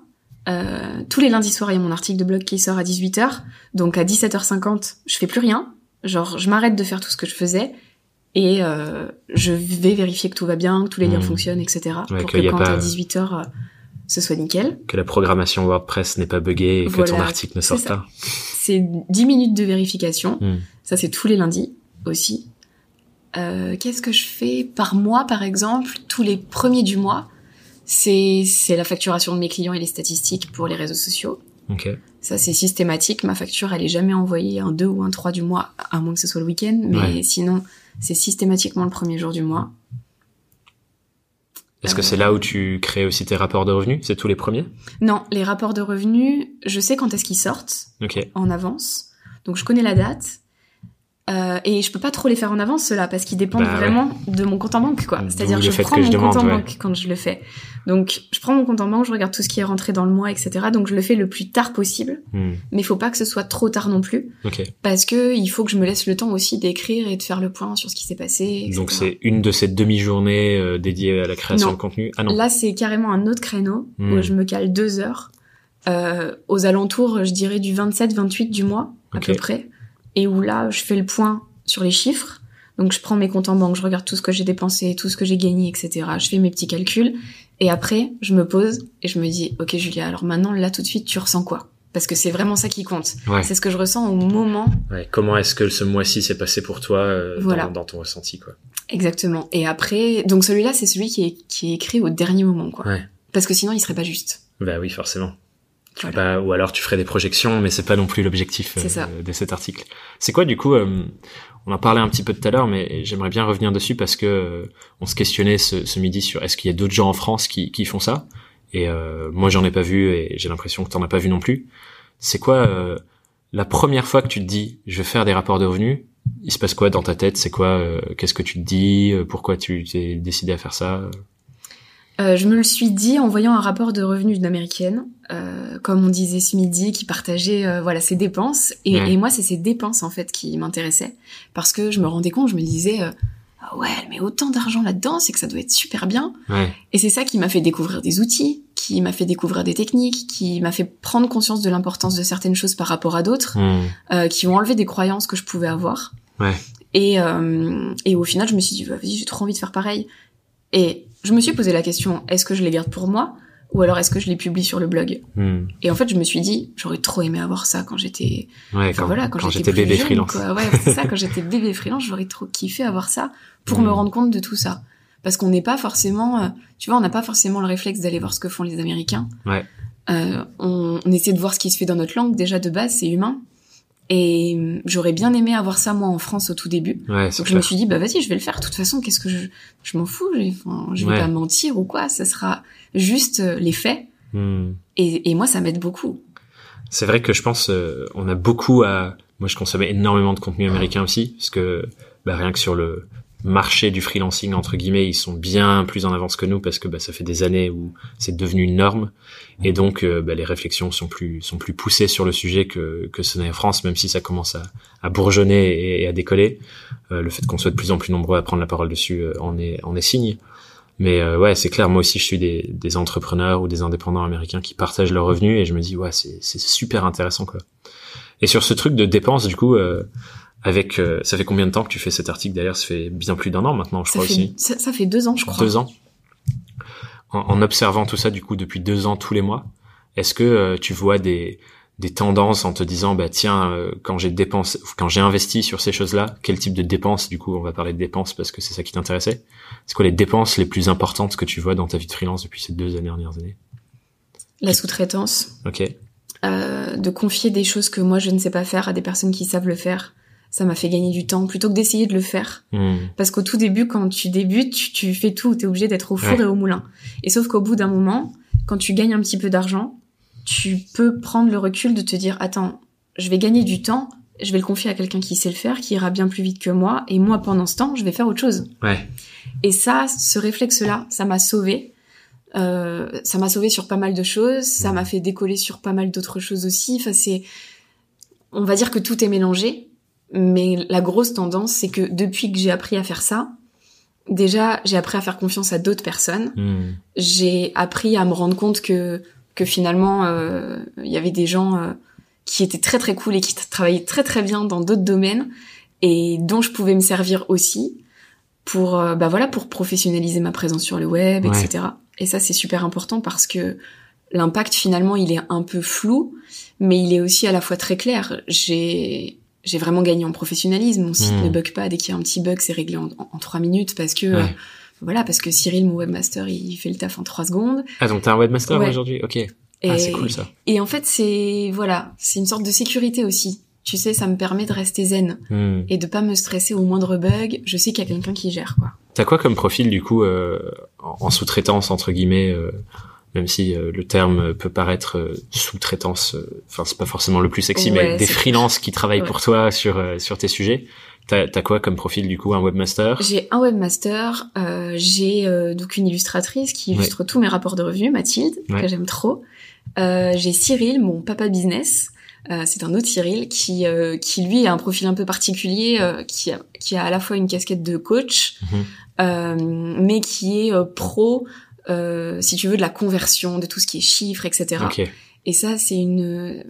Euh, tous les lundis soirs, il y a mon article de blog qui sort à 18h. Donc à 17h50, je fais plus rien. Genre, je m'arrête de faire tout ce que je faisais et euh, je vais vérifier que tout va bien, que tous les liens Mhm. fonctionnent, etc. Ouais, pour que quand pas- à 18h, euh, ce soit nickel. Que la programmation WordPress n'est pas buggée et que ton article ne sorte pas. C'est 10 minutes de vérification. Hmm. Ça, c'est tous les lundis aussi. Euh, Qu'est-ce que je fais par mois, par exemple Tous les premiers du mois, c'est c'est la facturation de mes clients et les statistiques pour les réseaux sociaux. Ok. Ça, c'est systématique. Ma facture, elle est jamais envoyée un 2 ou un 3 du mois, à moins que ce soit le week-end. Mais Ouais. sinon, c'est systématiquement le premier jour du mois. Est-ce que Euh, c'est là où tu crées aussi tes rapports de revenus? C'est tous les premiers? Non, les rapports de revenus, je sais quand est-ce qu'ils sortent Ok. en avance. Donc, je connais la date. Euh, et je peux pas trop les faire en avance ceux-là parce qu'ils dépendent Bah ouais. vraiment de mon compte en banque quoi. C'est-à-dire je prends que mon je compte en ouais. banque quand je le fais. Donc je prends mon compte en banque, je regarde tout ce qui est rentré dans le mois, etc. Donc je le fais le plus tard possible, Hmm. mais il faut pas que ce soit trop tard non plus parce que il faut que je me laisse le temps aussi d'écrire et de faire le point sur ce qui s'est passé. etc. Donc c'est une de ces demi-journées euh, dédiées à la création Non. de contenu Ah non. Là c'est carrément un autre créneau Hmm. où je me cale deux heures euh, aux alentours, je dirais du 27-28 du mois à peu près, et où là je fais le point sur les chiffres. Donc je prends mes comptes en banque, je regarde tout ce que j'ai dépensé, tout ce que j'ai gagné, etc. Je fais mes petits calculs et après je me pose et je me dis ok Julia, alors maintenant là tout de suite tu ressens quoi? Parce que c'est vraiment ça qui compte. Ouais. C'est ce que je ressens au moment Ouais, Comment est-ce que ce mois-ci s'est passé pour toi euh, Voilà. dans, dans ton ressenti quoi? Exactement. Et après donc celui-là c'est celui qui est, qui est écrit au dernier moment quoi. Ouais. Parce que sinon il serait pas juste. Bah oui, forcément. Voilà. fais pas- ou alors tu ferais des projections, mais c'est pas non plus l'objectif euh, de cet article. C'est quoi du coup euh, On en parlait un petit peu tout à l'heure, mais j'aimerais bien revenir dessus parce que euh, on se questionnait ce, ce midi sur est-ce qu'il y a d'autres gens en France qui, qui font ça? Et moi, j'en ai pas vu et j'ai l'impression que t'en as pas vu non plus. C'est quoi la première fois que tu te dis, je vais faire des rapports de revenus Il se passe quoi dans ta tête? C'est quoi Qu'est-ce que tu te dis? Pourquoi tu t'es décidé à faire ça? Euh, je me le suis dit en voyant un rapport de revenus d'une américaine, euh, comme on disait ce midi, qui partageait euh, voilà ses dépenses. Et, et moi, c'est ses dépenses en fait qui m'intéressaient parce que je me rendais compte, je me disais euh, ah ouais, elle met autant d'argent là-dedans, c'est que ça doit être super bien. Ouais. Et c'est ça qui m'a fait découvrir des outils, qui m'a fait découvrir des techniques, qui m'a fait prendre conscience de l'importance de certaines choses par rapport à d'autres, Hmm. euh, qui ont enlevé des croyances que je pouvais avoir. Ouais. Et, euh, et au final, je me suis dit, bah, vas-y, j'ai trop envie de faire pareil. Et je me suis posé la question, est-ce que je les garde pour moi ou alors est-ce que je les publie sur le blog Hmm. Et en fait, je me suis dit, j'aurais trop aimé avoir ça quand j'étais, Ouais, enfin quand, voilà, quand, quand j'étais bébé jeune, freelance. quoi. Ouais, c'est ça, quand j'étais bébé freelance, j'aurais trop kiffé avoir ça pour Mm. me rendre compte de tout ça. Parce qu'on n'est pas forcément, euh, tu vois, on n'a pas forcément le réflexe d'aller voir ce que font les Américains. Ouais. Euh, on, on essaie de voir ce qui se fait dans notre langue. Déjà de base, c'est humain. Et hum, j'aurais bien aimé avoir ça moi en France au tout début. Ouais, Donc je me suis dit bah vas-y je vais le faire. De toute façon qu'est-ce que je je m'en fous? Enfin, je vais Ouais. pas mentir ou quoi. Ça sera juste euh, les faits. Hmm. Et, et moi ça m'aide beaucoup. C'est vrai que je pense euh, on a beaucoup à moi je consommais énormément de contenu américain aussi parce que bah, rien que sur le marché du freelancing entre guillemets ils sont bien plus en avance que nous parce que bah, ça fait des années où c'est devenu une norme et donc euh, bah, les réflexions sont plus sont plus poussées sur le sujet que que ce n'est en France même si ça commence à, à bourgeonner et, à décoller Euh, le fait qu'on soit de plus en plus nombreux à prendre la parole dessus euh, en est en est signe mais euh, ouais, c'est clair. Moi aussi, je suis des, des entrepreneurs ou des indépendants américains qui partagent leurs revenus et je me dis ouais, c'est c'est super intéressant quoi. Et sur ce truc de dépenses, du coup, euh, avec euh, ça fait combien de temps que tu fais cet article D'ailleurs, ça fait bien plus d'un an maintenant, je Ça crois fait aussi. ça, ça fait deux ans je crois. Deux ans. En, en observant tout ça, du coup, depuis deux ans tous les mois, est-ce que euh, tu vois des des tendances en te disant bah tiens euh, quand j'ai dépensé quand j'ai investi sur ces choses-là quel type de dépenses du coup on va parler de dépenses parce que c'est ça qui t'intéressait c'est quoi les dépenses les plus importantes que tu vois dans ta vie de freelance depuis ces deux dernières années? La sous-traitance, ok euh, de confier des choses que moi je ne sais pas faire à des personnes qui savent le faire. Ça m'a fait gagner du temps plutôt que d'essayer de le faire. Hmm. Parce qu'au tout début, quand tu débutes, tu, tu fais tout, t'es obligé d'être au four Ouais. et au moulin. Et sauf qu'au bout d'un moment, quand tu gagnes un petit peu d'argent, tu peux prendre le recul de te dire, attends, je vais gagner du temps, je vais le confier à quelqu'un qui sait le faire, qui ira bien plus vite que moi, et moi, pendant ce temps, je vais faire autre chose. ouais Et ça, ce réflexe-là, ça m'a sauvé. Euh, ça m'a sauvé sur pas mal de choses, ça m'a fait décoller sur pas mal d'autres choses aussi. Enfin, c'est, on va dire que tout est mélangé, mais la grosse tendance, c'est que depuis que j'ai appris à faire ça, déjà, j'ai appris à faire confiance à d'autres personnes. Hmm. J'ai appris à me rendre compte que que finalement, euh, il y avait des gens euh, qui étaient très très cool et qui travaillaient très très bien dans d'autres domaines et dont je pouvais me servir aussi pour euh, bah voilà pour professionnaliser ma présence sur le web, Ouais. etc. Et ça c'est super important parce que l'impact finalement il est un peu flou, mais il est aussi à la fois très clair. J'ai j'ai vraiment gagné en professionnalisme. Mon site Hmm. ne bug pas dès qu'il y a un petit bug, c'est réglé en, en, en trois minutes parce que Ouais. euh, voilà parce que Cyril mon webmaster il fait le taf en trois secondes. ah donc t'as un webmaster Ouais. aujourd'hui? Ok Et, ah c'est cool ça et en fait c'est voilà c'est une sorte de sécurité aussi. Tu sais ça me permet de rester zen Hmm. et de pas me stresser au moindre bug. Je sais qu'il y a quelqu'un qui gère quoi. T'as quoi comme profil du coup euh, en en sous-traitance entre guillemets, euh, même si euh, le terme peut paraître euh, sous-traitance, euh, enfin c'est pas forcément le plus sexy, Ouais, mais des freelances qui travaillent Ouais. pour toi sur euh, sur tes sujets. T'as quoi comme profil du coup, un webmaster? J'ai un webmaster, euh, j'ai euh, donc une illustratrice qui illustre tous mes rapports de revenus, Mathilde, que j'aime trop. Euh, j'ai Cyril, mon papa business. Euh, c'est un autre Cyril qui euh, qui lui a un profil un peu particulier, euh, qui a qui a à la fois une casquette de coach, euh, mais qui est euh, pro, euh, si tu veux, de la conversion, de tout ce qui est chiffres, etc. Ok, Et ça, c'est une.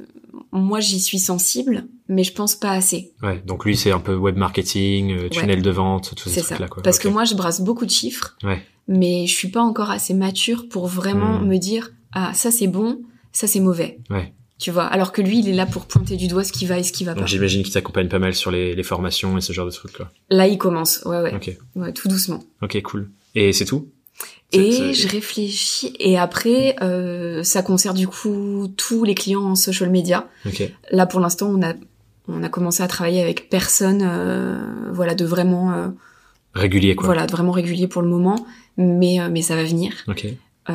Moi, j'y suis sensible, mais je pense pas assez. ouais. Donc lui c'est un peu web marketing, euh, tunnel de vente, tous ces C'est ça. trucs là quoi. Parce que moi, je brasse beaucoup de chiffres, Ouais. mais je suis pas encore assez mature pour vraiment Hmm. me dire ah ça c'est bon, ça c'est mauvais. Ouais. Tu vois. Alors que lui, il est là pour pointer du doigt ce qui va et ce qui va Donc pas. j'imagine qu'il t'accompagne pas mal sur les, les formations et ce genre de trucs quoi. Là, il commence. Ouais, ouais. Ok, Ouais, tout doucement. ok, cool. Et c'est tout? Et je réfléchis. Et après, euh, ça concerne du coup tous les clients en social media. Ok, Là, pour l'instant, on a on a commencé à travailler avec personne, euh, voilà, de vraiment, euh, régulier quoi. voilà, de vraiment régulier pour le moment. Mais euh, mais ça va venir. Ok, Euh,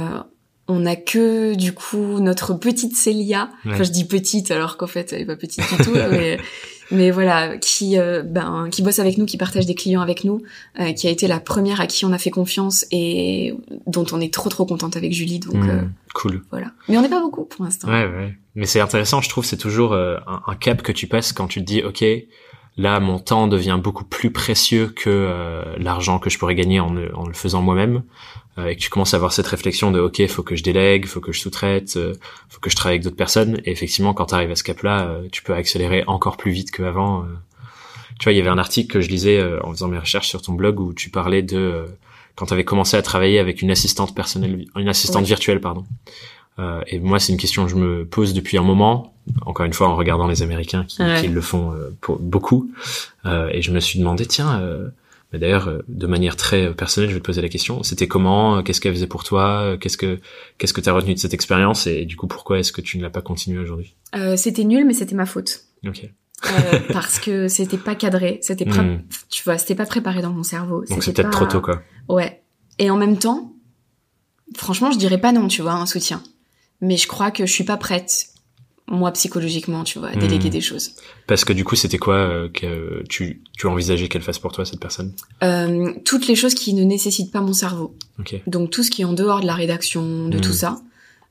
on a que du coup notre petite Célia. Enfin, je dis petite alors qu'en fait elle est pas petite du tout, mais mais voilà, qui euh, ben qui bosse avec nous, qui partage des clients avec nous, euh, qui a été la première à qui on a fait confiance et dont on est trop trop contente avec Julie. Donc Hmm, euh, cool. voilà. Mais on n'est pas beaucoup pour l'instant. Ouais, ouais. Mais c'est intéressant, je trouve, c'est toujours euh, un, un cap que tu passes quand tu te dis, ok, là, mon temps devient beaucoup plus précieux que euh, l'argent que je pourrais gagner en, le- en le faisant moi-même, euh, et que tu commences à avoir cette réflexion de, ok, faut que je délègue, faut que je sous-traite, euh, faut que je travaille avec d'autres personnes. Et effectivement, quand tu arrives à ce cap-là, euh, tu peux accélérer encore plus vite qu'avant. euh. Tu vois, il y avait un article que je lisais euh, en faisant mes recherches sur ton blog où tu parlais de euh, quand tu avais commencé à travailler avec une assistante personnelle, une assistante virtuelle, pardon. Euh, et moi, c'est une question que je me pose depuis un moment. Encore une fois, en regardant les Américains qui, Ouais. qui le font euh, pour beaucoup. Euh, et je me suis demandé, tiens, euh, mais d'ailleurs, euh, de manière très personnelle, je vais te poser la question. C'était comment Qu'est-ce qu'elle faisait pour toi Qu'est-ce que qu'est-ce que t'as retenu de cette expérience Et, du coup, pourquoi est-ce que tu ne l'as pas continué aujourd'hui? Euh, c'était nul, mais c'était ma faute. Ok. Euh, parce que c'était pas cadré, c'était pas, Hmm. tu vois, c'était pas préparé dans mon cerveau. Donc c'est peut-être pas- trop tôt, quoi. Ouais. Et en même temps, franchement, je dirais pas non, tu vois, un soutien. Mais je crois que je suis pas prête, moi psychologiquement, tu vois, à déléguer Hmm. des choses. Parce que du coup, c'était quoi euh, que tu tu envisageais qu'elle fasse pour toi cette personne? Euh, toutes les choses qui ne nécessitent pas mon cerveau. Ok. Donc tout ce qui est en dehors de la rédaction, de Hmm. tout ça,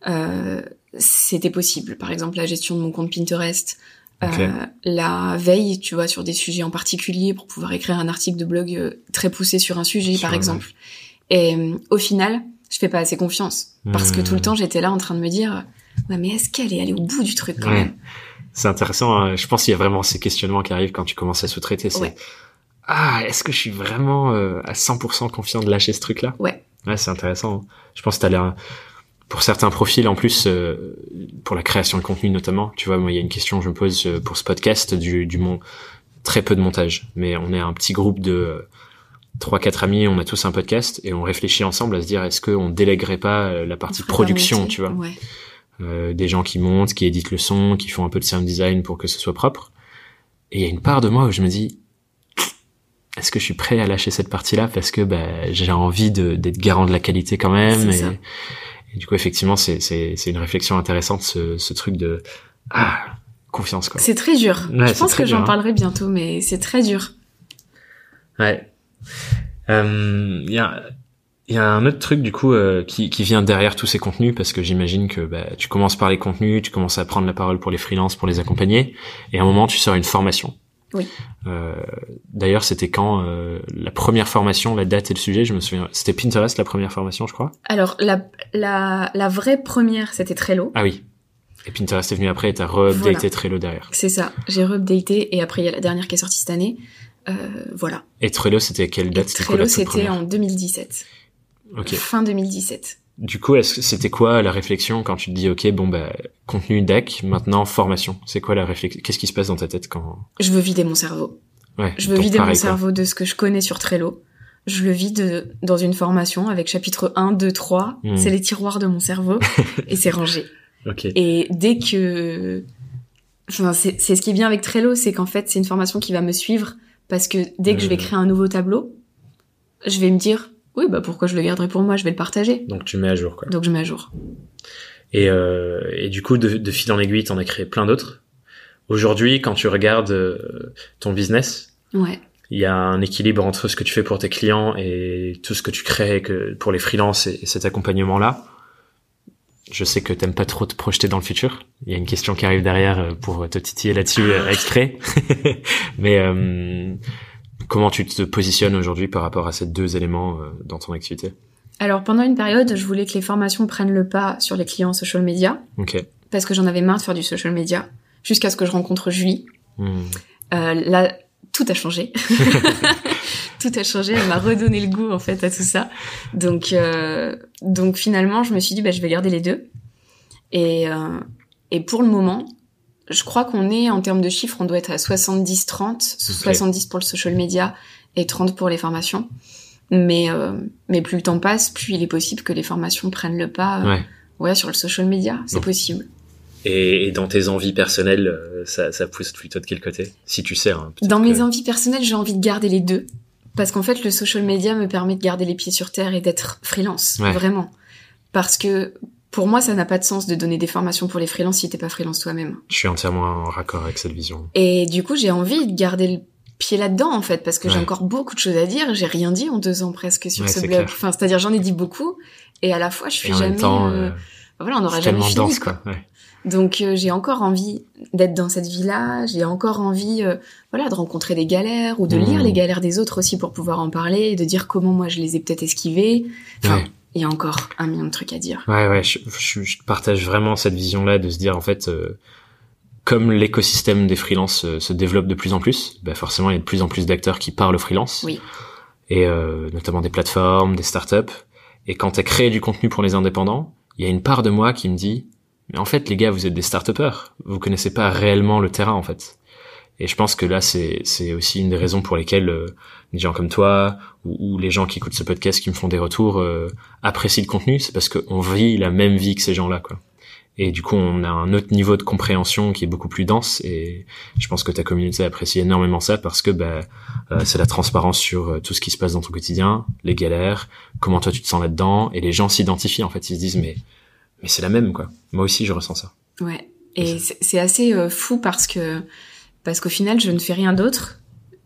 euh, c'était possible. Par exemple, la gestion de mon compte Pinterest, euh, la veille, tu vois, sur des sujets en particulier pour pouvoir écrire un article de blog euh, très poussé sur un sujet, Sur par exemple. Et au final, je fais pas assez confiance parce que Hmm. tout le temps j'étais là en train de me dire, ouais, mais est-ce qu'elle est allée au bout du truc quand Ouais. même? C'est intéressant. hein. Je pense qu'il y a vraiment ces questionnements qui arrivent quand tu commences à sous-traiter. C'est Ouais. ah, est-ce que je suis vraiment euh, à 100% confiant de lâcher ce truc-là? Ouais. Ouais, c'est intéressant. hein. Je pense que t'as l'air pour certains profils en plus euh, pour la création de contenu notamment. Tu vois, moi il y a une question que je me pose euh, pour ce podcast du du mon très peu de montage, mais on est un petit groupe de trois quatre amis, on a tous un podcast et on réfléchit ensemble à se dire est-ce qu'on délèguerait pas euh, la partie production, tu vois Ouais. euh, des gens qui montent, qui éditent le son, qui font un peu de sound design pour que ce soit propre. Et il y a une part de moi où je me dis, est-ce que je suis prêt à lâcher cette partie-là parce que bah, j'ai envie d'être garant de la qualité quand même. Et, et du coup, effectivement, c'est c'est c'est une réflexion intéressante ce, ce truc de ah confiance quoi. C'est très dur. Ouais, je pense que j'en hein. parlerai bientôt, mais c'est très dur. Ouais. Euh, Il y a il y a un autre truc du coup euh, qui, qui vient derrière tous ces contenus parce que j'imagine que bah, tu commences par les contenus, tu commences à prendre la parole pour les freelances, pour les accompagner, et à un moment tu sors une formation. Oui. Euh, D'ailleurs, c'était quand euh, la première formation, la date et le sujet, je me souviens. C'était Pinterest la première formation, je crois. Alors, la, la, la vraie première, c'était Trello. Ah oui. Et Pinterest est venu après et t'as re-updaté Voilà. Trello derrière. C'est ça. J'ai re-updaté et après, il y a la dernière qui est sortie cette année. Euh, voilà. Et Trello, c'était quelle Et date quoi Trello, c'était en 2017. Ok. Fin 2017. Du coup, c'était quoi la réflexion quand tu te dis ok bon bah contenu deck maintenant formation? C'est quoi la réflexion? Qu'est-ce qui se passe dans ta tête quand? Je veux vider mon cerveau. ouais Je veux vider pareil, mon quoi. cerveau de ce que je connais sur Trello. Je le vide dans une formation avec chapitre 1, 2, 3. Hmm. C'est les tiroirs de mon cerveau et c'est rangé. ok Et dès que... Enfin, c'est c'est ce qui est bien avec Trello, c'est qu'en fait, c'est une formation qui va me suivre parce que dès que je vais Hmm. créer un nouveau tableau, je vais me dire, oui, bah pourquoi je le garderai pour moi, je vais le partager. donc tu mets à jour quoi Donc je mets à jour. et euh, et du coup de, de fil en aiguille t'en as créé plein d'autres aujourd'hui quand tu regardes euh, ton business Ouais. il y a un équilibre entre ce que tu fais pour tes clients et tout ce que tu crées que pour les freelances et, et cet accompagnement là je sais que t'aimes pas trop te projeter dans le futur. Il y a une question qui arrive derrière euh, pour te titiller là-dessus euh, exprès. Mais euh, comment tu te positionnes aujourd'hui par rapport à ces deux éléments euh, dans ton activité? Alors pendant une période, je voulais que les formations prennent le pas sur les clients social media Ok. parce que j'en avais marre de faire du social media jusqu'à ce que je rencontre Julie. Hmm. Euh, là, tout a changé. tout a changé. Elle m'a redonné le goût en fait à tout ça. Donc, euh, donc finalement, je me suis dit, bah, je vais garder les deux. Et, euh, et pour le moment, je crois qu'on est en termes de chiffres, on doit être à 70-30, 70 pour le social media et 30 pour les formations. Mais euh, mais plus le temps passe, plus il est possible que les formations prennent le pas. Ouais. ouais, sur le social media, c'est possible. Et, dans tes envies personnelles, ça, ça pousse plutôt de quel côté? Si tu sais. Hein, Dans mes envies personnelles, j'ai envie de garder les deux. Parce qu'en fait, le social media me permet de garder les pieds sur terre et d'être freelance. Ouais. Vraiment. Parce que pour moi, ça n'a pas de sens de donner des formations pour les freelances si t'es pas freelance toi-même. Je suis entièrement en raccord avec cette vision. Et du coup, j'ai envie de garder le pied là-dedans en fait parce que j'ai encore beaucoup de choses à dire. J'ai rien dit en deux ans presque sur ce blog. Enfin, c'est-à-dire j'en ai dit beaucoup et à la fois je suis jamais. Temps, euh, voilà, on n'aura jamais fini. Dense, quoi. Donc euh, j'ai encore envie d'être dans cette vie-là, j'ai encore envie euh, voilà de rencontrer des galères ou de lire mmh. les galères des autres aussi pour pouvoir en parler et de dire comment moi je les ai peut-être esquivées. Enfin, il y a encore un million de trucs à dire. Ouais ouais, je, je, partage vraiment cette vision-là de se dire en fait euh, comme l'écosystème des freelances se développe de plus en plus, bah forcément il y a de plus en plus d'acteurs qui parlent freelance. Oui. Et notamment des plateformes, des startups. Et quand tu as créé du contenu pour les indépendants, il y a une part de moi qui me dit mais en fait, les gars, vous êtes des start Vous connaissez pas réellement le terrain, en fait. Et je pense que là, c'est, c'est aussi une des raisons pour lesquelles euh, des gens comme toi ou, les gens qui écoutent ce podcast, qui me font des retours, euh, apprécient le contenu. C'est parce qu'on vit la même vie que ces gens-là, quoi. Et du coup, on a un autre niveau de compréhension qui est beaucoup plus dense. Et je pense que ta communauté apprécie énormément ça parce que bah, euh, c'est la transparence sur tout ce qui se passe dans ton quotidien, les galères, comment toi tu te sens là-dedans. Et les gens s'identifient, en fait. Ils se disent, mais mais c'est la même quoi. Moi aussi je ressens ça. Ouais. Et c'est assez euh, fou parce que parce qu'au final je ne fais rien d'autre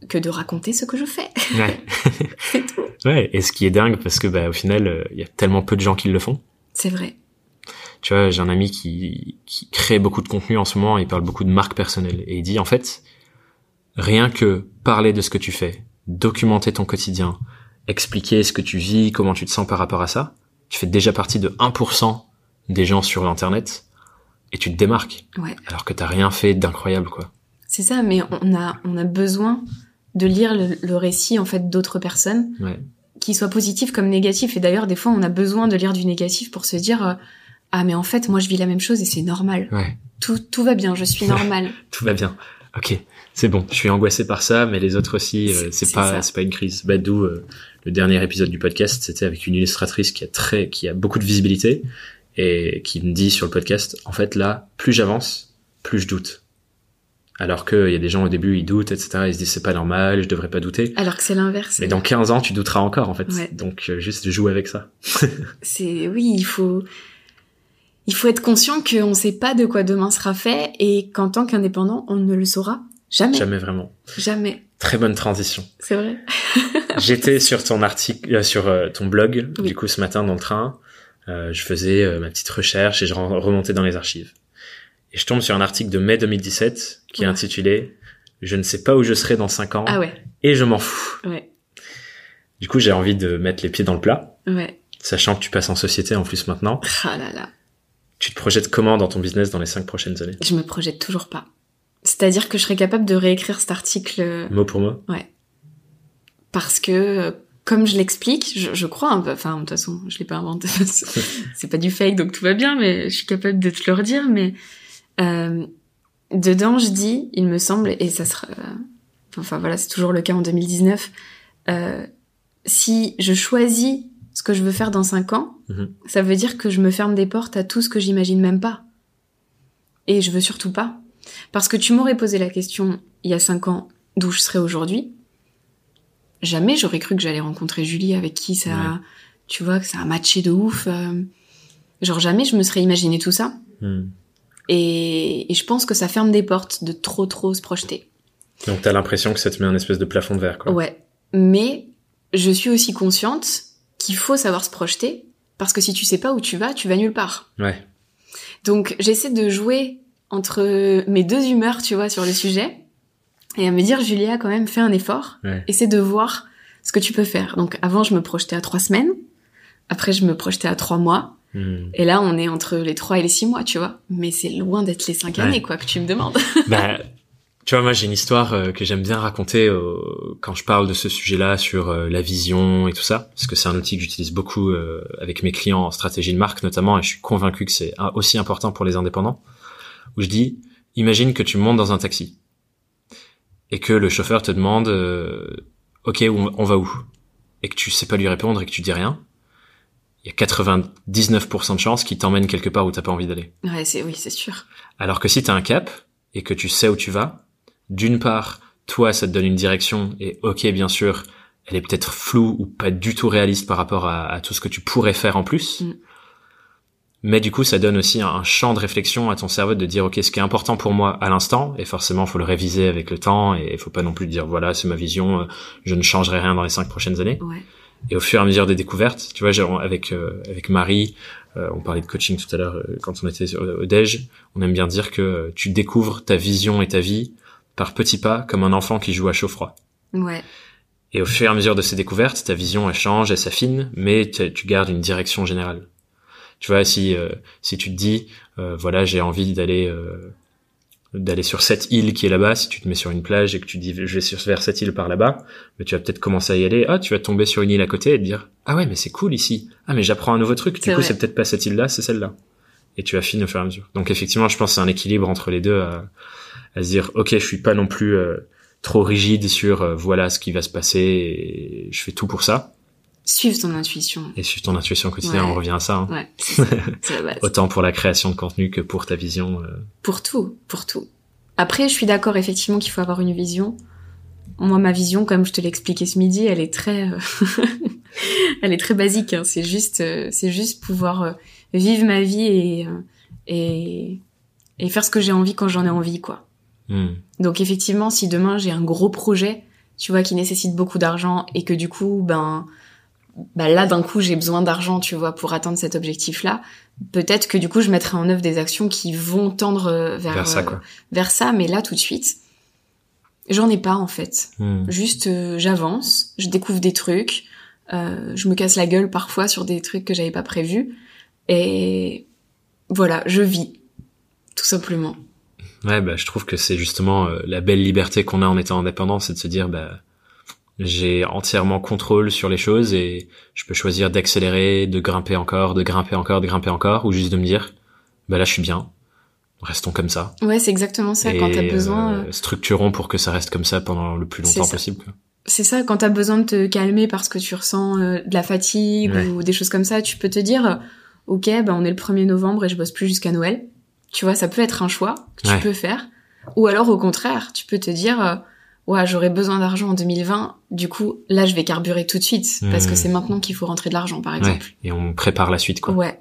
que de raconter ce que je fais. Ouais. c'est tout. Ouais. Et ce qui est dingue parce que bah au final euh, il y a tellement peu de gens qui le font. C'est vrai. Tu vois, j'ai un ami qui, qui crée beaucoup de contenu en ce moment, il parle beaucoup de marque personnelle et il dit en fait rien que parler de ce que tu fais, documenter ton quotidien, expliquer ce que tu vis, comment tu te sens par rapport à ça, tu fais déjà partie de 1% des gens sur Internet et tu te démarques. Ouais. Alors que t'as rien fait d'incroyable, quoi. C'est ça, mais on a, on a besoin de lire le, récit, en fait, d'autres personnes. Ouais. Qui soient positifs comme négatifs. Et d'ailleurs, des fois, on a besoin de lire du négatif pour se dire, euh, ah, mais en fait, moi, je vis la même chose et c'est normal. Ouais. Tout, tout va bien, je suis normal. tout va bien. Ok, c'est bon. Je suis angoissé par ça, mais les autres aussi, euh, c'est pas, c'est pas une crise. Bah, d'où euh, le dernier épisode du podcast, c'était avec une illustratrice qui a très, qui a beaucoup de visibilité et qui me dit sur le podcast, en fait là, plus j'avance, plus je doute. Alors qu'il y a des gens au début, ils doutent, etc. Ils se disent c'est pas normal, je devrais pas douter. Alors que c'est l'inverse. Mais dans 15 ans, tu douteras encore en fait. Donc euh, juste jouer avec ça. c'est oui, il faut il faut être conscient qu'on sait pas de quoi demain sera fait et qu'en tant qu'indépendant, on ne le saura jamais. Jamais vraiment. Jamais. Très bonne transition. C'est vrai. J'étais sur ton article, euh, sur euh, ton blog, du coup ce matin dans le train. Euh, je faisais euh, ma petite recherche et je remontais dans les archives. Et je tombe sur un article de mai 2017 qui est intitulé Je ne sais pas où je serai dans 5 ans ah ouais. et je m'en fous. Ouais. Du coup, j'ai envie de mettre les pieds dans le plat. Ouais. Sachant que tu passes en société en plus maintenant. Ah là là. Tu te projettes comment dans ton business dans les 5 prochaines années Je me projette toujours pas. C'est-à-dire que je serais capable de réécrire cet article. Euh, mot pour mot Ouais. Parce que comme je l'explique, je, crois un peu, enfin de toute façon, je l'ai pas inventé, c'est pas du fake donc tout va bien, mais je suis capable de te le redire. Mais euh, dedans, je dis, il me semble, et ça sera, enfin voilà, c'est toujours le cas en 2019. Euh, si je choisis ce que je veux faire dans cinq ans, mhm. ça veut dire que je me ferme des portes à tout ce que j'imagine même pas. Et je veux surtout pas. Parce que tu m'aurais posé la question il y a cinq ans d'où je serais aujourd'hui jamais j'aurais cru que j'allais rencontrer Julie avec qui ça, tu vois, que ça a matché de ouf. Euh. genre jamais je me serais imaginé tout ça. Hmm. Et, je pense que ça ferme des portes de trop trop se projeter. Donc t'as l'impression que ça te met un espèce de plafond de verre, quoi. Ouais. Mais je suis aussi consciente qu'il faut savoir se projeter parce que si tu sais pas où tu vas, tu vas nulle part. Ouais. Donc j'essaie de jouer entre mes deux humeurs, tu vois, sur le sujet et à me dire Julia quand même fais un effort essaie de voir ce que tu peux faire donc avant je me projetais à trois semaines après je me projetais à trois mois hmm. et là on est entre les trois et les six mois tu vois mais c'est loin d'être les cinq années quoi que tu me demandes bah tu vois moi j'ai une histoire euh, que j'aime bien raconter euh, quand je parle de ce sujet-là sur euh, la vision et tout ça parce que c'est un outil que j'utilise beaucoup avec mes clients en stratégie de marque notamment et je suis convaincu que c'est aussi important pour les indépendants où je dis imagine que tu montes dans un taxi et que le chauffeur te demande OK, on, va où? Et que tu sais pas lui répondre et que tu dis rien, il y a 99% de chances qu'il t'emmène quelque part où t'as pas envie d'aller. Ouais, c'est oui, c'est sûr. Alors que si t'as un cap et que tu sais où tu vas, d'une part, toi, ça te donne une direction et ok, bien sûr, elle est peut-être floue ou pas du tout réaliste par rapport à, tout ce que tu pourrais faire en plus. Mm. Mais du coup, ça donne aussi un, champ de réflexion à ton cerveau de dire, OK, ce qui est important pour moi à l'instant, et forcément, faut le réviser avec le temps, et il faut pas non plus dire, voilà, c'est ma vision, euh, je ne changerai rien dans les cinq prochaines années. Ouais. Et au fur et à mesure des découvertes, tu vois, genre avec euh, avec Marie, euh, on parlait de coaching tout à l'heure quand on était au, au déj, on aime bien dire que tu découvres ta vision et ta vie par petits pas, comme un enfant qui joue à chaud froid. Ouais. Et au fur et à mesure de ces découvertes, ta vision elle change, elle s'affine, mais tu gardes une direction générale. Tu vois, si euh, si tu te dis, euh, voilà, j'ai envie d'aller euh, d'aller sur cette île qui est là-bas, si tu te mets sur une plage et que tu dis je vais sur vers cette île par là-bas, mais tu vas peut-être commencer à y aller, ah tu vas tomber sur une île à côté et te dire ah ouais mais c'est cool ici, ah mais j'apprends un nouveau truc, du coup c'est peut-être pas cette île-là, c'est celle-là, et tu affines au fur et à mesure. Donc effectivement je pense c'est un équilibre entre les deux à, à se dire ok je suis pas non plus trop rigide sur voilà ce qui va se passer et je fais tout pour ça, Suivre ton intuition. Et suivre ton intuition quotidien, on revient à ça. Hein. Ouais, c'est la base. Autant pour la création de contenu que pour ta vision. Euh. Pour tout, pour tout. Après, je suis d'accord effectivement qu'il faut avoir une vision. Moi, ma vision, comme je te l'ai expliqué ce midi, elle est très, euh, elle est très basique. Hein. C'est juste, euh, c'est juste pouvoir vivre ma vie et et et faire ce que j'ai envie quand j'en ai envie, quoi. Hmm. Donc effectivement, si demain j'ai un gros projet, tu vois, qui nécessite beaucoup d'argent et que du coup, ben bah là d'un coup j'ai besoin d'argent tu vois pour atteindre cet objectif là peut-être que du coup je mettrai en œuvre des actions qui vont tendre euh, vers ça, euh, vers ça mais là tout de suite j'en ai pas en fait hmm. juste euh, j'avance je découvre des trucs je me casse la gueule parfois sur des trucs que j'avais pas prévus et voilà je vis tout simplement ouais bah je trouve que c'est justement la belle liberté qu'on a en étant indépendant c'est de se dire bah j'ai entièrement contrôle sur les choses et je peux choisir d'accélérer, de grimper encore, de grimper encore, de grimper encore, ou juste de me dire, bah là je suis bien, restons comme ça. Ouais, c'est exactement ça. quand t'as besoin, euh, euh, structurons pour que ça reste comme ça pendant le plus longtemps possible. C'est ça. Quand t'as besoin de te calmer parce que tu ressens euh, de la fatigue ou des choses comme ça, tu peux te dire, ok, bah on est le 1er novembre et je bosse plus jusqu'à Noël. Tu vois, ça peut être un choix que tu peux faire. Ou alors au contraire, tu peux te dire ouais, j'aurais besoin d'argent en 2020, du coup, là, je vais carburer tout de suite, parce que hmm. c'est maintenant qu'il faut rentrer de l'argent, par exemple. et on prépare la suite, quoi. Ouais.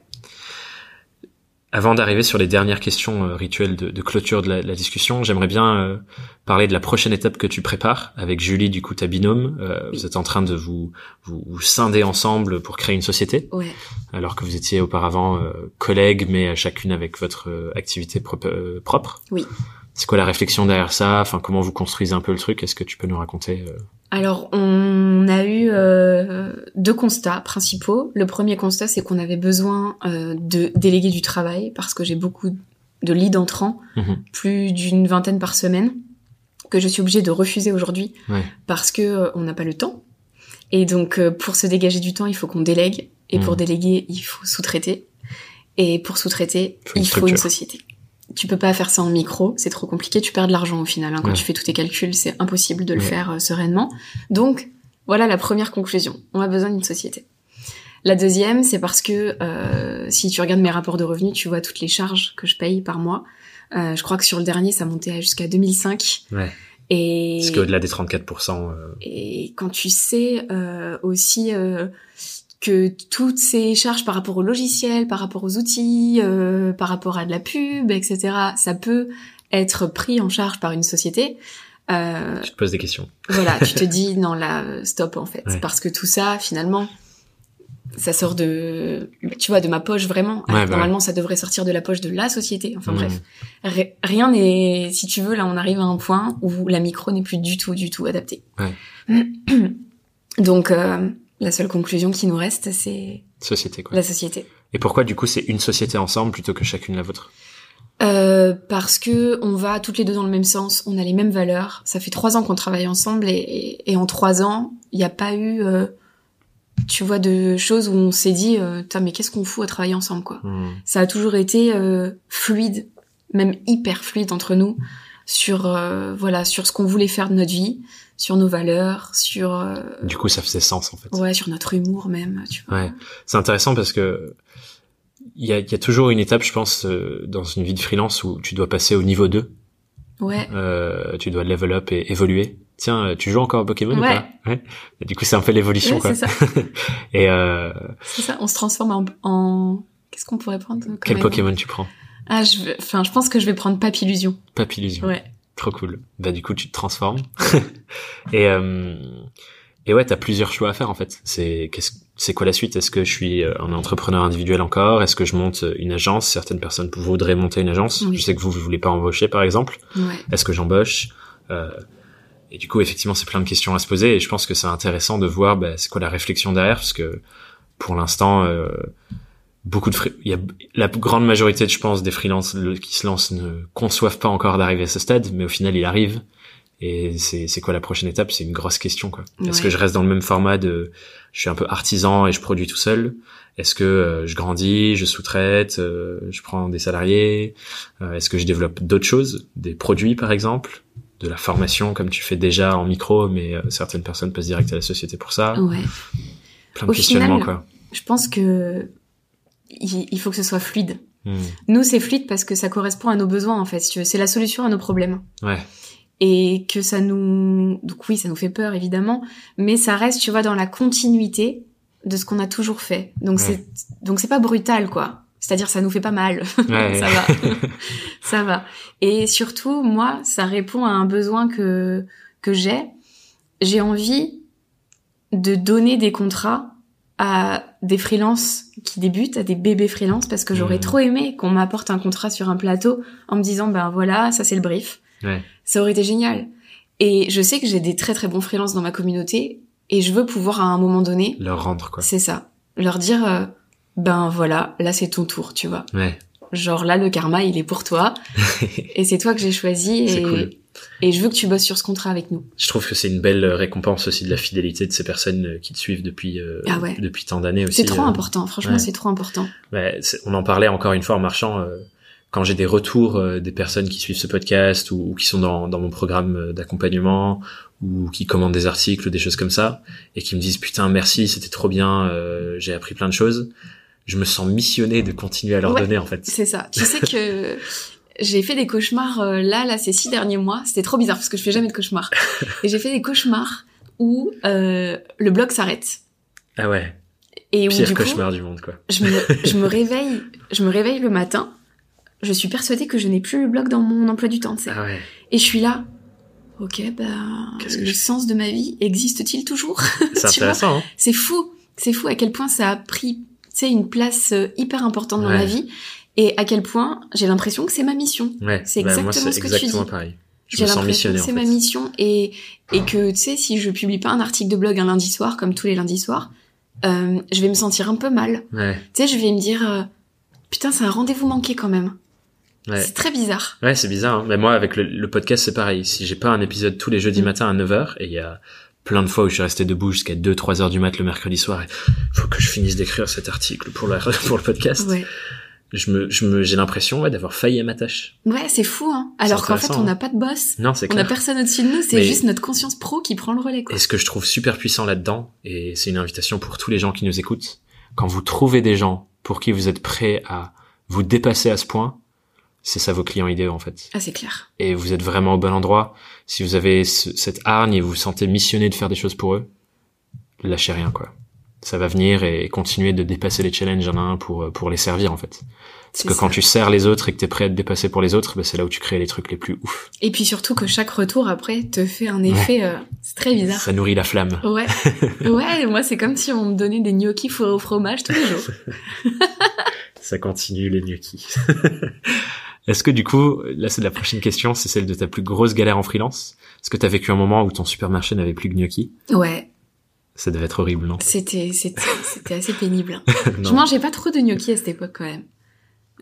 Avant d'arriver sur les dernières questions euh, rituelles de, clôture de la, discussion, j'aimerais bien euh, parler de la prochaine étape que tu prépares avec Julie, du coup ta binôme. Euh, vous êtes en train de vous, vous, scinder ensemble pour créer une société, ouais. alors que vous étiez auparavant collègues, mais chacune avec votre activité propre. Oui. C'est quoi la réflexion derrière ça? Enfin, comment vous construisez un peu le truc? Est-ce que tu peux nous raconter? Alors, on a eu euh, deux constats principaux. Le premier constat, c'est qu'on avait besoin euh, de déléguer du travail parce que j'ai beaucoup de leads entrants, mhm. plus d'une vingtaine par semaine, que je suis obligée de refuser aujourd'hui parce que on n'a pas le temps. Et donc, pour se dégager du temps, il faut qu'on délègue. Et pour mhm. déléguer, il faut sous-traiter. Et pour sous-traiter, il faut une société tu peux pas faire ça en micro, c'est trop compliqué, tu perds de l'argent au final. Hein. Quand tu fais tous tes calculs, c'est impossible de le faire euh, sereinement. Donc, voilà la première conclusion. On a besoin d'une société. La deuxième, c'est parce que euh, si tu regardes mes rapports de revenus, tu vois toutes les charges que je paye par mois. Euh, je crois que sur le dernier, ça montait jusqu'à 2005. Ouais. Et parce qu'au-delà des 34%. Et quand tu sais aussi que toutes ces charges par rapport au logiciel, par rapport aux outils, euh, par rapport à de la pub, etc., ça peut être pris en charge par une société. Euh, tu te poses des questions. Voilà, tu te dis non là, stop en fait, parce que tout ça finalement, ça sort de, tu vois, de ma poche vraiment. Bah normalement, ça devrait sortir de la poche de la société. Enfin mmh. bref, rien n'est, si tu veux, là on arrive à un point où la micro n'est plus du tout, du tout adaptée. Donc euh, la seule conclusion qui nous reste, c'est société quoi. La société. Et pourquoi du coup c'est une société ensemble plutôt que chacune la vôtre? Euh, parce que on va toutes les deux dans le même sens, on a les mêmes valeurs. Ça fait trois ans qu'on travaille ensemble et, et, en trois ans, il n'y a pas eu, euh, tu vois, de choses où on s'est dit, euh, mais qu'est-ce qu'on fout à travailler ensemble quoi? Hmm. Ça a toujours été euh, fluide, même hyper fluide entre nous sur euh, voilà sur ce qu'on voulait faire de notre vie sur nos valeurs, sur. Euh, du coup, ça faisait sens en fait. Ouais, sur notre humour même, tu vois. Ouais, c'est intéressant parce que il y a, y a, toujours une étape, je pense, euh, dans une vie de freelance où tu dois passer au niveau 2. Ouais. Euh, tu dois level up et évoluer. Tiens, euh, tu joues encore à Pokémon ou pas? Ouais. du coup, c'est un peu l'évolution, ouais, quoi. C'est ça. et euh... c'est ça. On se transforme en, en Qu'est-ce qu'on pourrait prendre Quel Pokémon tu prends? Ah, je, vais- enfin, je pense que je vais prendre Papillusion. Papillusion. Ouais. Trop cool. Bah du coup tu te transformes. et euh, et ouais, t'as plusieurs choix à faire en fait. C'est qu'est-ce c'est quoi la suite? Est-ce que je suis euh, un entrepreneur individuel encore? Est-ce que je monte une agence? Certaines personnes voudraient monter une agence. Oui. Je sais que vous vous voulez pas embaucher par exemple. Ouais. Est-ce que j'embauche? Euh, Et du coup effectivement c'est plein de questions à se poser et je pense que c'est intéressant de voir bah, c'est quoi la réflexion derrière? Parce que pour l'instant euh, beaucoup de il y a la grande majorité je pense des freelances qui se lancent ne conçoivent pas encore d'arriver à ce stade mais au final il arrive et c'est c'est quoi la prochaine étape? C'est une grosse question quoi. Est-ce que je reste dans le même format de je suis un peu artisan et je produis tout seul? Est-ce que euh, je grandis je sous-traite euh, je prends des salariés? Euh, est-ce que je développe d'autres choses? Des produits par exemple? De la formation comme tu fais déjà en micro mais certaines personnes passent direct à la société pour ça? Ouais. plein de Au questionnements final, quoi. Je pense que il, il faut que ce soit fluide. Hmm. Nous, c'est fluide parce que ça correspond à nos besoins, en fait. si. C'est la solution à nos problèmes. ouais Et que ça nous... Donc oui, ça nous fait peur, évidemment. Mais ça reste, tu vois, dans la continuité de ce qu'on a toujours fait. Donc Ouais. c'est donc c'est pas brutal, quoi. C'est-à-dire, ça nous fait pas mal. ouais ça va. ça va. Et surtout, moi, ça répond à un besoin que, que j'ai. J'ai envie de donner des contrats à des freelances qui débutent, à des bébés freelances, parce que j'aurais Mhm. trop aimé qu'on m'apporte un contrat sur un plateau en me disant, ben voilà, ça c'est le brief. ouais Ça aurait été génial. Et je sais que j'ai des très très bons freelances dans ma communauté, et je veux pouvoir à un moment donné, leur rendre quoi c'est ça, leur dire, euh, ben voilà, là c'est ton tour, tu vois. ouais Genre là, le karma, il est pour toi. et c'est toi que j'ai choisi. C'est Et, cool. Et je veux que tu bosses sur ce contrat avec nous. Je trouve que c'est une belle récompense aussi de la fidélité de ces personnes euh, qui te suivent depuis euh, Ah ouais. depuis tant d'années aussi. C'est trop euh. important. Franchement, ouais. c'est trop important. Ouais, on en parlait encore une fois en marchant. euh, quand j'ai des retours des personnes qui suivent ce podcast ou, ou qui sont dans, dans mon programme d'accompagnement ou qui commandent des articles ou des choses comme ça et qui me disent putain merci c'était trop bien j'ai appris plein de choses je me sens missionné de continuer à leur Ouais. donner en fait C'est ça. Tu sais que j'ai fait des cauchemars euh, là, là, ces six derniers mois. C'était trop bizarre parce que je fais jamais de cauchemars. et j'ai fait des cauchemars où euh, le blog s'arrête. ah ouais Et où pire du coup, cauchemar du monde quoi je me, je me réveille, je me réveille le matin. Je suis persuadée que je n'ai plus le blog dans mon emploi du temps, tu sais. ah ouais Et je suis là. Ok, bah, que le je sens de ma vie existe-t-il toujours? C'est intéressant hein C'est fou, c'est fou à quel point ça a pris, tu sais, une place euh, hyper importante dans Ouais. ma vie, et à quel point j'ai l'impression que c'est ma mission. ouais C'est bah, exactement ce que tu exactement dis. pareil J'ai l'impression que c'est ma mission, et et que tu sais, si je publie pas un article de blog un lundi soir comme tous les lundis soirs, euh, je vais me sentir un peu mal. ouais Tu sais, je vais me dire, euh, putain, c'est un rendez-vous manqué quand même. ouais C'est très bizarre. Ouais, c'est bizarre. hein. Mais moi, avec le, le podcast, c'est pareil. Si j'ai pas un épisode tous les jeudis Mm. matins à 9h, et il y a plein de fois où je suis resté debout jusqu'à 2-3 heures du mat le mercredi soir, et faut que je finisse d'écrire cet article pour, la, pour le podcast, Ouais. Je me, je me, j'ai l'impression ouais, d'avoir failli à ma tâche. Ouais, c'est fou, hein. Alors qu'en fait, on n'a hein. pas de boss. Non, c'est On n'a personne au-dessus de nous, c'est juste notre conscience pro qui prend le relais, quoi. Et ce que je trouve super puissant là-dedans, et c'est une invitation pour tous les gens qui nous écoutent, quand vous trouvez des gens pour qui vous êtes prêts à vous dépasser à ce point, c'est ça vos clients idéaux en fait. Ah, c'est clair. et vous êtes vraiment au bon endroit, si vous avez ce- cette hargne et vous vous sentez missionné de faire des choses pour eux, lâchez rien quoi. Ça va venir et continuer de dépasser les challenges un à un pour euh, pour les servir en fait. Parce que ça. quand tu sers les autres et que t'es prêt à te dépasser pour les autres, bah, c'est là où tu crées les trucs les plus ouf. Et puis surtout que chaque retour après te fait un effet, euh, c'est très bizarre. Ça nourrit la flamme. Ouais, ouais, moi c'est comme si on me donnait des gnocchis fourrés au fromage tous les jours. Ça continue les gnocchis. Est-ce que du coup, là c'est la prochaine question, c'est celle de ta plus grosse galère en freelance? Est-ce que t'as vécu un moment où ton supermarché n'avait plus de gnocchis? Ouais, Ça devait être horrible, non c'était assez pénible. Je Non. mangeais pas trop de gnocchis à cette époque quand même.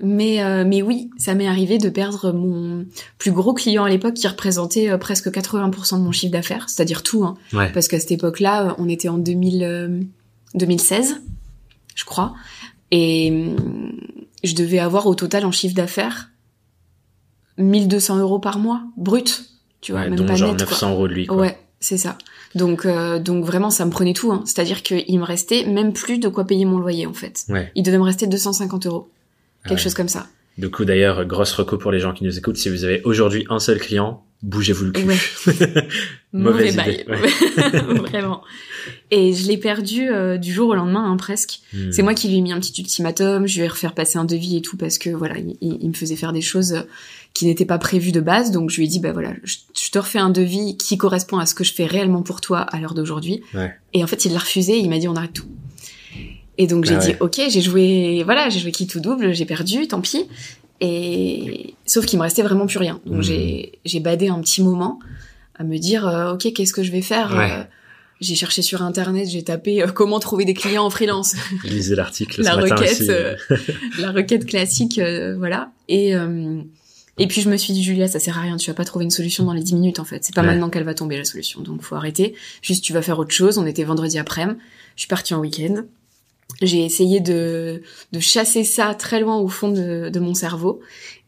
Mais euh, mais oui, ça m'est arrivé de perdre mon plus gros client à l'époque qui représentait euh, presque 80% de mon chiffre d'affaires, c'est-à-dire tout hein. Ouais. parce qu'à cette époque-là, on était en 2000, euh, 2016, je crois, et je devais avoir au total en chiffre d'affaires 1200 euros par mois, brut, tu vois, Ouais, même dont pas genre net, 900 quoi. euros de lui quoi. Ouais, c'est ça. Donc, euh, donc vraiment, ça me prenait tout. Hein. C'est-à-dire qu'il me restait même plus de quoi payer mon loyer, en fait. Ouais. Il devait me rester 250 euros, quelque Ouais. chose comme ça. Du coup, d'ailleurs, grosse reco pour les gens qui nous écoutent. Si vous avez aujourd'hui un seul client, bougez-vous le cul. Ouais. Mauvaise Mauvais idée, bail. Vraiment. Et je l'ai perdu euh, du jour au lendemain, hein, presque. Hmm. C'est moi qui lui ai mis un petit ultimatum, je lui ai refait passer un devis et tout parce que voilà, il, il- il me faisait faire des choses qui n'étaient pas prévues de base. Donc je lui ai dit bah voilà, je, je te refais un devis qui correspond à ce que je fais réellement pour toi à l'heure d'aujourd'hui. Ouais. Et en fait, il l'a refusé, il m'a dit on arrête tout. Et donc j'ai Ah dit ok, j'ai joué voilà, j'ai joué qui tout double, j'ai perdu, tant pis. Et sauf qu'il me restait vraiment plus rien. Donc Hmm. j'ai j'ai badé un petit moment à me dire euh, ok, qu'est-ce que je vais faire Ouais. Euh, j'ai cherché sur internet, j'ai tapé euh, comment trouver des clients en freelance Lisez l'article la ce matin requête, aussi. euh, la requête classique, euh, voilà. Et euh, et puis je me suis dit Julia, ça sert à rien, tu vas pas trouver une solution dans les 10 minutes en fait. C'est pas Ouais. maintenant qu'elle va tomber la solution, donc faut arrêter. Juste tu vas faire autre chose. On était vendredi après-midi, je suis partie en week-end. J'ai essayé de de chasser ça très loin au fond de, de mon cerveau.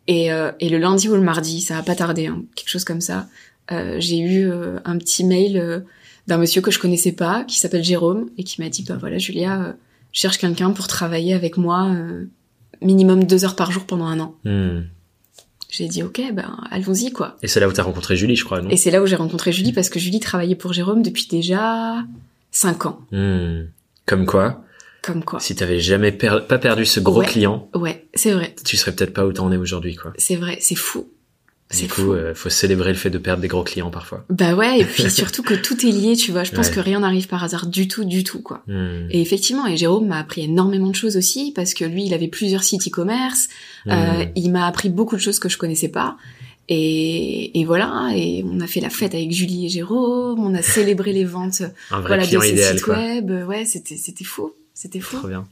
Et, euh, et le lundi ou le mardi, ça a pas tardé, hein, quelque chose comme ça. euh, j'ai eu euh, un petit mail euh, d'un monsieur que je connaissais pas, qui s'appelle Jérôme, et qui m'a dit bah voilà Julia. euh, je cherche quelqu'un pour travailler avec moi euh, minimum deux heures par jour pendant un an. Hmm. J'ai dit ok, ben allons-y quoi. Et c'est là où t'as rencontré Julie, je crois, non? Et c'est là où j'ai rencontré Julie parce que Julie travaillait pour Jérôme depuis déjà cinq ans. Hmm. Comme quoi, Comme quoi. si t'avais jamais per- pas perdu ce gros Ouais. client, Ouais, c'est vrai, tu serais peut-être pas où t'en es aujourd'hui, quoi. c'est vrai, c'est fou. Du coup, fou. euh, faut célébrer le fait de perdre des gros clients parfois. Bah ouais, et puis surtout que tout est lié, tu vois. Je pense Ouais. que rien n'arrive par hasard du tout, du tout quoi. Hmm. Et effectivement, et Jérôme m'a appris énormément de choses aussi parce que lui, il avait plusieurs sites e-commerce. Hmm. Euh, il m'a appris beaucoup de choses que je connaissais pas. Et, et voilà, et on a fait la fête avec Julie et Jérôme, on a célébré les ventes Un vrai voilà, de ces idéal, sites quoi. web. Ouais, c'était c'était fou, c'était fou. Trop bien.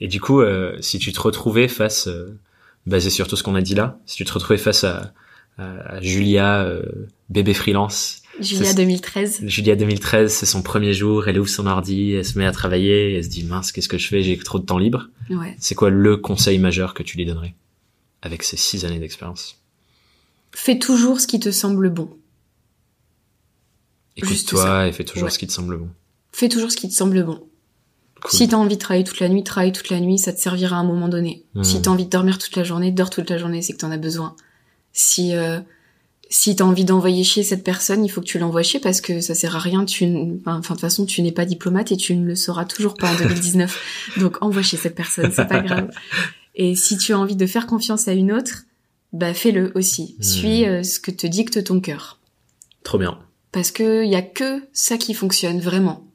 Et du coup, euh, si tu te retrouvais face, euh, basé sur tout ce qu'on a dit là, si tu te retrouvais face à, à, à Julia, euh, bébé freelance, Julia C'est- 2013. Julia 2013, c'est son premier jour, elle ouvre son ordi, elle se met à travailler, elle se dit mince, qu'est-ce que je fais, j'ai trop de temps libre. Ouais. C'est quoi le conseil majeur que tu lui donnerais avec ces six années d'expérience? Fais toujours ce qui te semble bon. Écoute-toi et fais toujours Ouais. ce qui te semble bon. Fais toujours ce qui te semble bon. Cool. Si t'as envie de travailler toute la nuit, travaille toute la nuit, ça te servira à un moment donné. Mhm. Si t'as envie de dormir toute la journée, dors toute la journée, c'est que t'en as besoin. Si euh, si t'as envie d'envoyer chier cette personne, il faut que tu l'envoies chier parce que ça sert à rien. Tu, enfin, de toute façon, tu n'es pas diplomate et tu ne le sauras toujours pas en 2019. Donc envoie chier cette personne, c'est pas grave. Et si tu as envie de faire confiance à une autre, bah fais-le aussi. Mhm. Suis euh, ce que te dicte ton cœur. Trop bien. Parce que y a que ça qui fonctionne vraiment.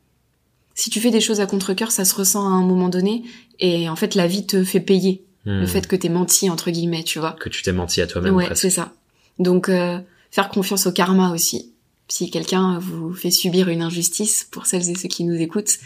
Si tu fais des choses à contre-cœur, ça se ressent à un moment donné, et en fait la vie te fait payer le Hmm. fait que t'aies menti entre guillemets, tu vois. que tu t'es menti à toi-même Ouais, c'est ça. Donc euh, faire confiance au karma aussi. Si quelqu'un vous fait subir une injustice, pour celles et ceux qui nous écoutent,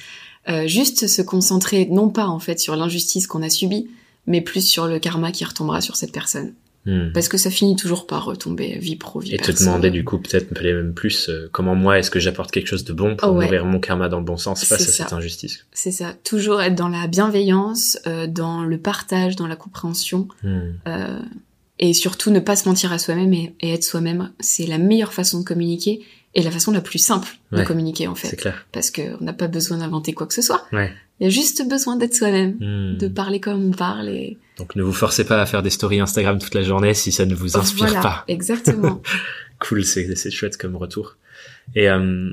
euh, juste se concentrer non pas en fait sur l'injustice qu'on a subie, mais plus sur le karma qui retombera sur cette personne. Hmm. Parce que ça finit toujours par retomber vie pro, vie Et te demander du coup peut-être même plus euh, comment moi est-ce que j'apporte quelque chose de bon pour Oh ouais. nourrir mon karma dans le bon sens? Face à ça. cette injustice. C'est ça, toujours être dans la bienveillance, euh, dans le partage, dans la compréhension, Hmm. euh, et surtout ne pas se mentir à soi-même et, et être soi-même. C'est la meilleure façon de communiquer et la façon la plus simple de communiquer en C'est fait, clair. parce que on n'a pas besoin d'inventer quoi que ce soit. Ouais. Il y a juste besoin d'être soi-même, Hmm. de parler comme on parle et Donc ne vous forcez pas à faire des stories Instagram toute la journée si ça ne vous inspire voilà, pas. exactement. Cool, c'est c'est chouette comme retour. Et euh,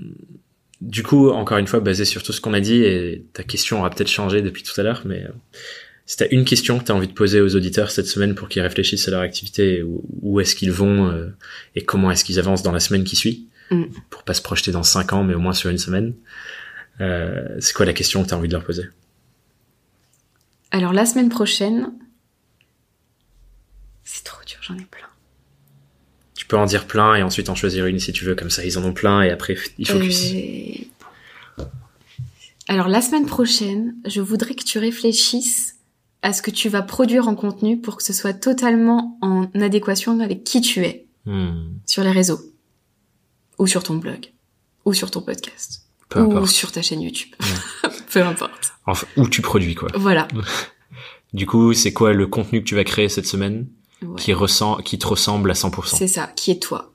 du coup, encore une fois, basé sur tout ce qu'on a dit, et ta question aura peut-être changé depuis tout à l'heure, mais euh, si t'as une question que t'as envie de poser aux auditeurs cette semaine pour qu'ils réfléchissent à leur activité, où, où est-ce qu'ils vont euh, et comment est-ce qu'ils avancent dans la semaine qui suit, Mm. pour pas se projeter dans cinq ans, mais au moins sur une semaine, euh, c'est quoi la question que t'as envie de leur poser? Alors la semaine prochaine, c'est trop dur, j'en ai plein. Tu peux en dire plein et ensuite en choisir une si tu veux, comme ça ils en ont plein et après il focus. Euh, Alors la semaine prochaine, je voudrais que tu réfléchisses à ce que tu vas produire en contenu pour que ce soit totalement en adéquation avec qui tu es Hmm, sur les réseaux ou sur ton blog ou sur ton podcast peu ou importe. sur ta chaîne YouTube. Peu importe. Enfin, où tu produis quoi. Voilà. Du coup, c'est quoi le contenu que tu vas créer cette semaine Ouais. qui ressent, qui te ressemble à 100% C'est ça, qui est toi,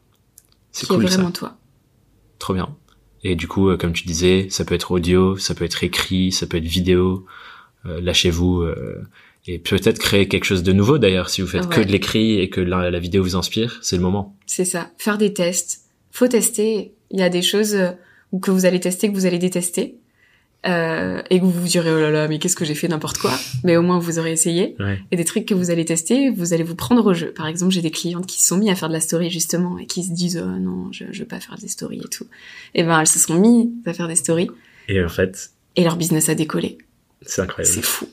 C'est qui cool est vraiment ça, toi. trop bien. Et du coup, euh, comme tu disais, ça peut être audio, ça peut être écrit, ça peut être vidéo. Euh, Lâchez-vous. euh, Et peut-être créer quelque chose de nouveau d'ailleurs, si vous faites que de l'écrit et que la, la vidéo vous inspire, c'est le moment. C'est ça. Faire des tests. Faut tester. Il y a des choses euh, que vous allez tester, que vous allez détester. Euh, et que vous vous direz, oh là là, mais qu'est-ce que j'ai fait n'importe quoi? Mais au moins, vous aurez essayé. Ouais. Et des trucs que vous allez tester, vous allez vous prendre au jeu. Par exemple, j'ai des clientes qui se sont mis à faire de la story, justement, et qui se disent, oh non, je, je veux pas faire des stories et tout. Et ben, elles se sont mis à faire des stories. Et en fait, Et leur business a décollé. c'est incroyable. C'est fou.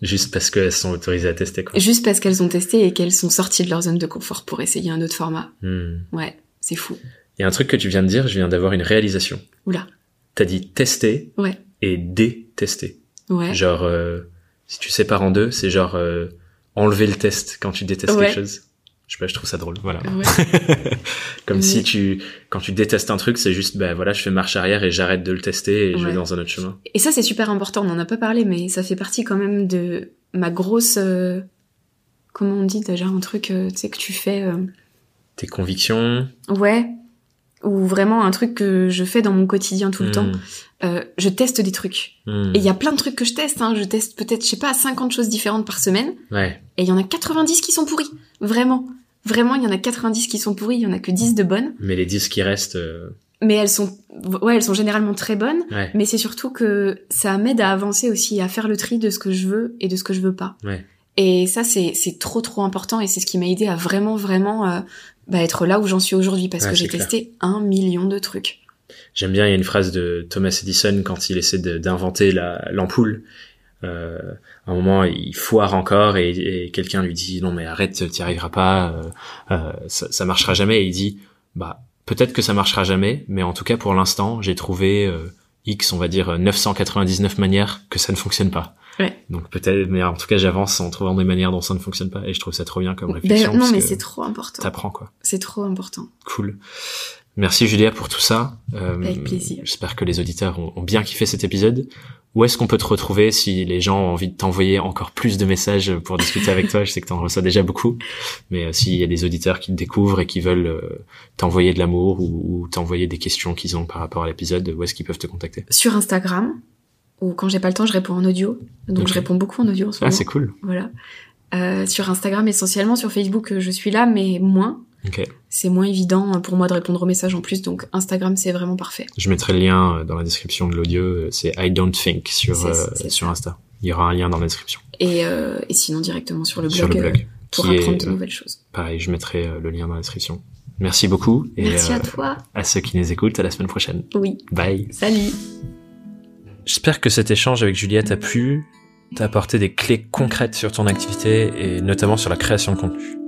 Juste parce qu'elles sont autorisées à tester, quoi. Juste parce qu'elles ont testé et qu'elles sont sorties de leur zone de confort pour essayer un autre format. Hmm. Ouais, c'est fou. Il y a un truc que tu viens de dire, je viens d'avoir une réalisation. Oula. T'as dit tester Ouais. et détester. Ouais. Genre, euh, si tu sépares en deux, c'est genre euh, enlever le test quand tu détestes Ouais. quelque chose. Je sais pas, je trouve ça drôle. Voilà. Ouais. Comme si tu, quand tu détestes un truc, c'est juste, ben voilà, je fais marche arrière et j'arrête de le tester et je vais dans un autre chemin. Et ça, c'est super important. On n'en a pas parlé, mais ça fait partie quand même de ma grosse. euh, comment on dit déjà un truc, tu sais que tu fais. Tes convictions. Ouais. Ou vraiment un truc que je fais dans mon quotidien tout le hmm, temps. Euh, je teste des trucs. hmm, Et il y a plein de trucs que je teste. Hein. Je teste peut-être, je sais pas, 50 choses différentes par semaine. Ouais. Et il y en a 90 qui sont pourries. Vraiment. Vraiment, il y en a 90 qui sont pourries. Il y en a que 10 de bonnes. Mais les 10 qui restent, euh, Mais elles sont, ouais, elles sont généralement très bonnes. ouais. Mais c'est surtout que ça m'aide à avancer aussi, à faire le tri de ce que je veux et de ce que je veux pas. Ouais. Et ça, c'est c'est trop trop important et c'est ce qui m'a aidé à vraiment vraiment euh, bah, être là où j'en suis aujourd'hui parce Ouais, que j'ai testé un million de trucs. J'aime bien, il y a une phrase de Thomas Edison quand il essaie d'inventer la- l'ampoule. Euh, à un moment, il foire encore et, et quelqu'un lui dit non mais arrête, t'y arriveras pas, euh, euh, ça, ça marchera jamais. Et il dit bah peut-être que ça marchera jamais, mais en tout cas pour l'instant, j'ai trouvé euh, X, on va dire 999 manières que ça ne fonctionne pas. Ouais. Donc peut-être, mais en tout cas j'avance en trouvant des manières dont ça ne fonctionne pas et je trouve ça trop bien comme Ben, réflexion. non, parce mais c'est trop important. T'apprends quoi. C'est trop important. Cool. Merci Julia pour tout ça. Euh, Avec plaisir. J'espère que les auditeurs ont, ont bien kiffé cet épisode. Où est-ce qu'on peut te retrouver si les gens ont envie de t'envoyer encore plus de messages pour discuter avec toi? Je sais que t'en reçois déjà beaucoup, mais euh, s'il y a des auditeurs qui te découvrent et qui veulent euh, t'envoyer de l'amour ou, ou t'envoyer des questions qu'ils ont par rapport à l'épisode, où est-ce qu'ils peuvent te contacter? Sur Instagram, ou quand j'ai pas le temps, je réponds en audio. Donc je réponds beaucoup en audio en ce Ah, moment. c'est cool. Voilà. Euh, sur Instagram essentiellement, sur Facebook, euh, je suis là, mais moins. Ok. C'est moins évident euh, pour moi de répondre aux messages en plus, donc Instagram c'est vraiment parfait. Je mettrai le lien dans la description de l'audio. C'est I don't think sur euh, sur. Insta. Il y aura un lien dans la description Et, euh, et sinon directement sur le blog, sur le blog. pour apprendre est, de nouvelles choses. Pareil, je mettrai le lien dans la description. Merci beaucoup et Merci à toi. à ceux qui nous écoutent, à la semaine prochaine. Oui. Bye. Salut. J'espère que cet échange avec Juliette t'a plu, t'a apporté des clés concrètes sur ton activité et notamment sur la création de contenu.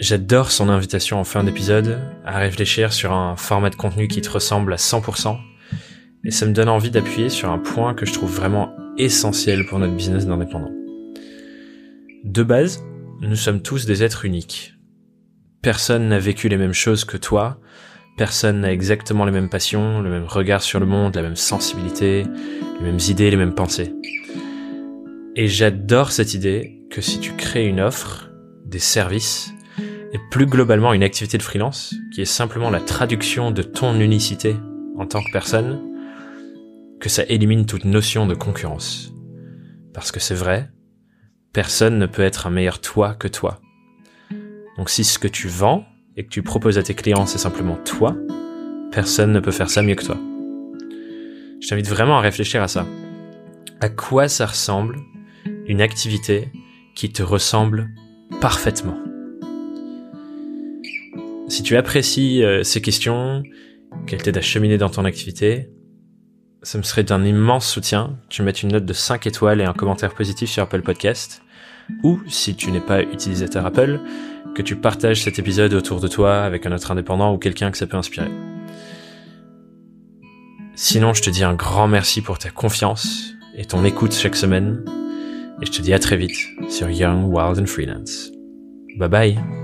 J'adore son invitation en fin d'épisode à réfléchir sur un format de contenu qui te ressemble à 100% et ça me donne envie d'appuyer sur un point que je trouve vraiment essentiel pour notre business d'indépendant. De base, nous sommes tous des êtres uniques. Personne n'a vécu les mêmes choses que toi, personne n'a exactement les mêmes passions, le même regard sur le monde, la même sensibilité, les mêmes idées, les mêmes pensées. Et j'adore cette idée que si tu crées une offre, des services, et plus globalement une activité de freelance, qui est simplement la traduction de ton unicité en tant que personne, que ça élimine toute notion de concurrence. Parce que c'est vrai, personne ne peut être un meilleur toi que toi. Donc si ce que tu vends et que tu proposes à tes clients c'est simplement toi, personne ne peut faire ça mieux que toi. Je t'invite vraiment à réfléchir à ça. À quoi ça ressemble une activité qui te ressemble parfaitement? Si tu apprécies euh, ces questions, qu'elles t'aident à cheminer dans ton activité, ça me serait d'un immense soutien tu mettes une note de 5 étoiles et un commentaire positif sur Apple Podcast. Ou, si tu n'es pas utilisateur Apple, que tu partages cet épisode autour de toi avec un autre indépendant ou quelqu'un que ça peut inspirer. Sinon, je te dis un grand merci pour ta confiance et ton écoute chaque semaine. Et je te dis à très vite sur Young, Wild and Freelance. Bye bye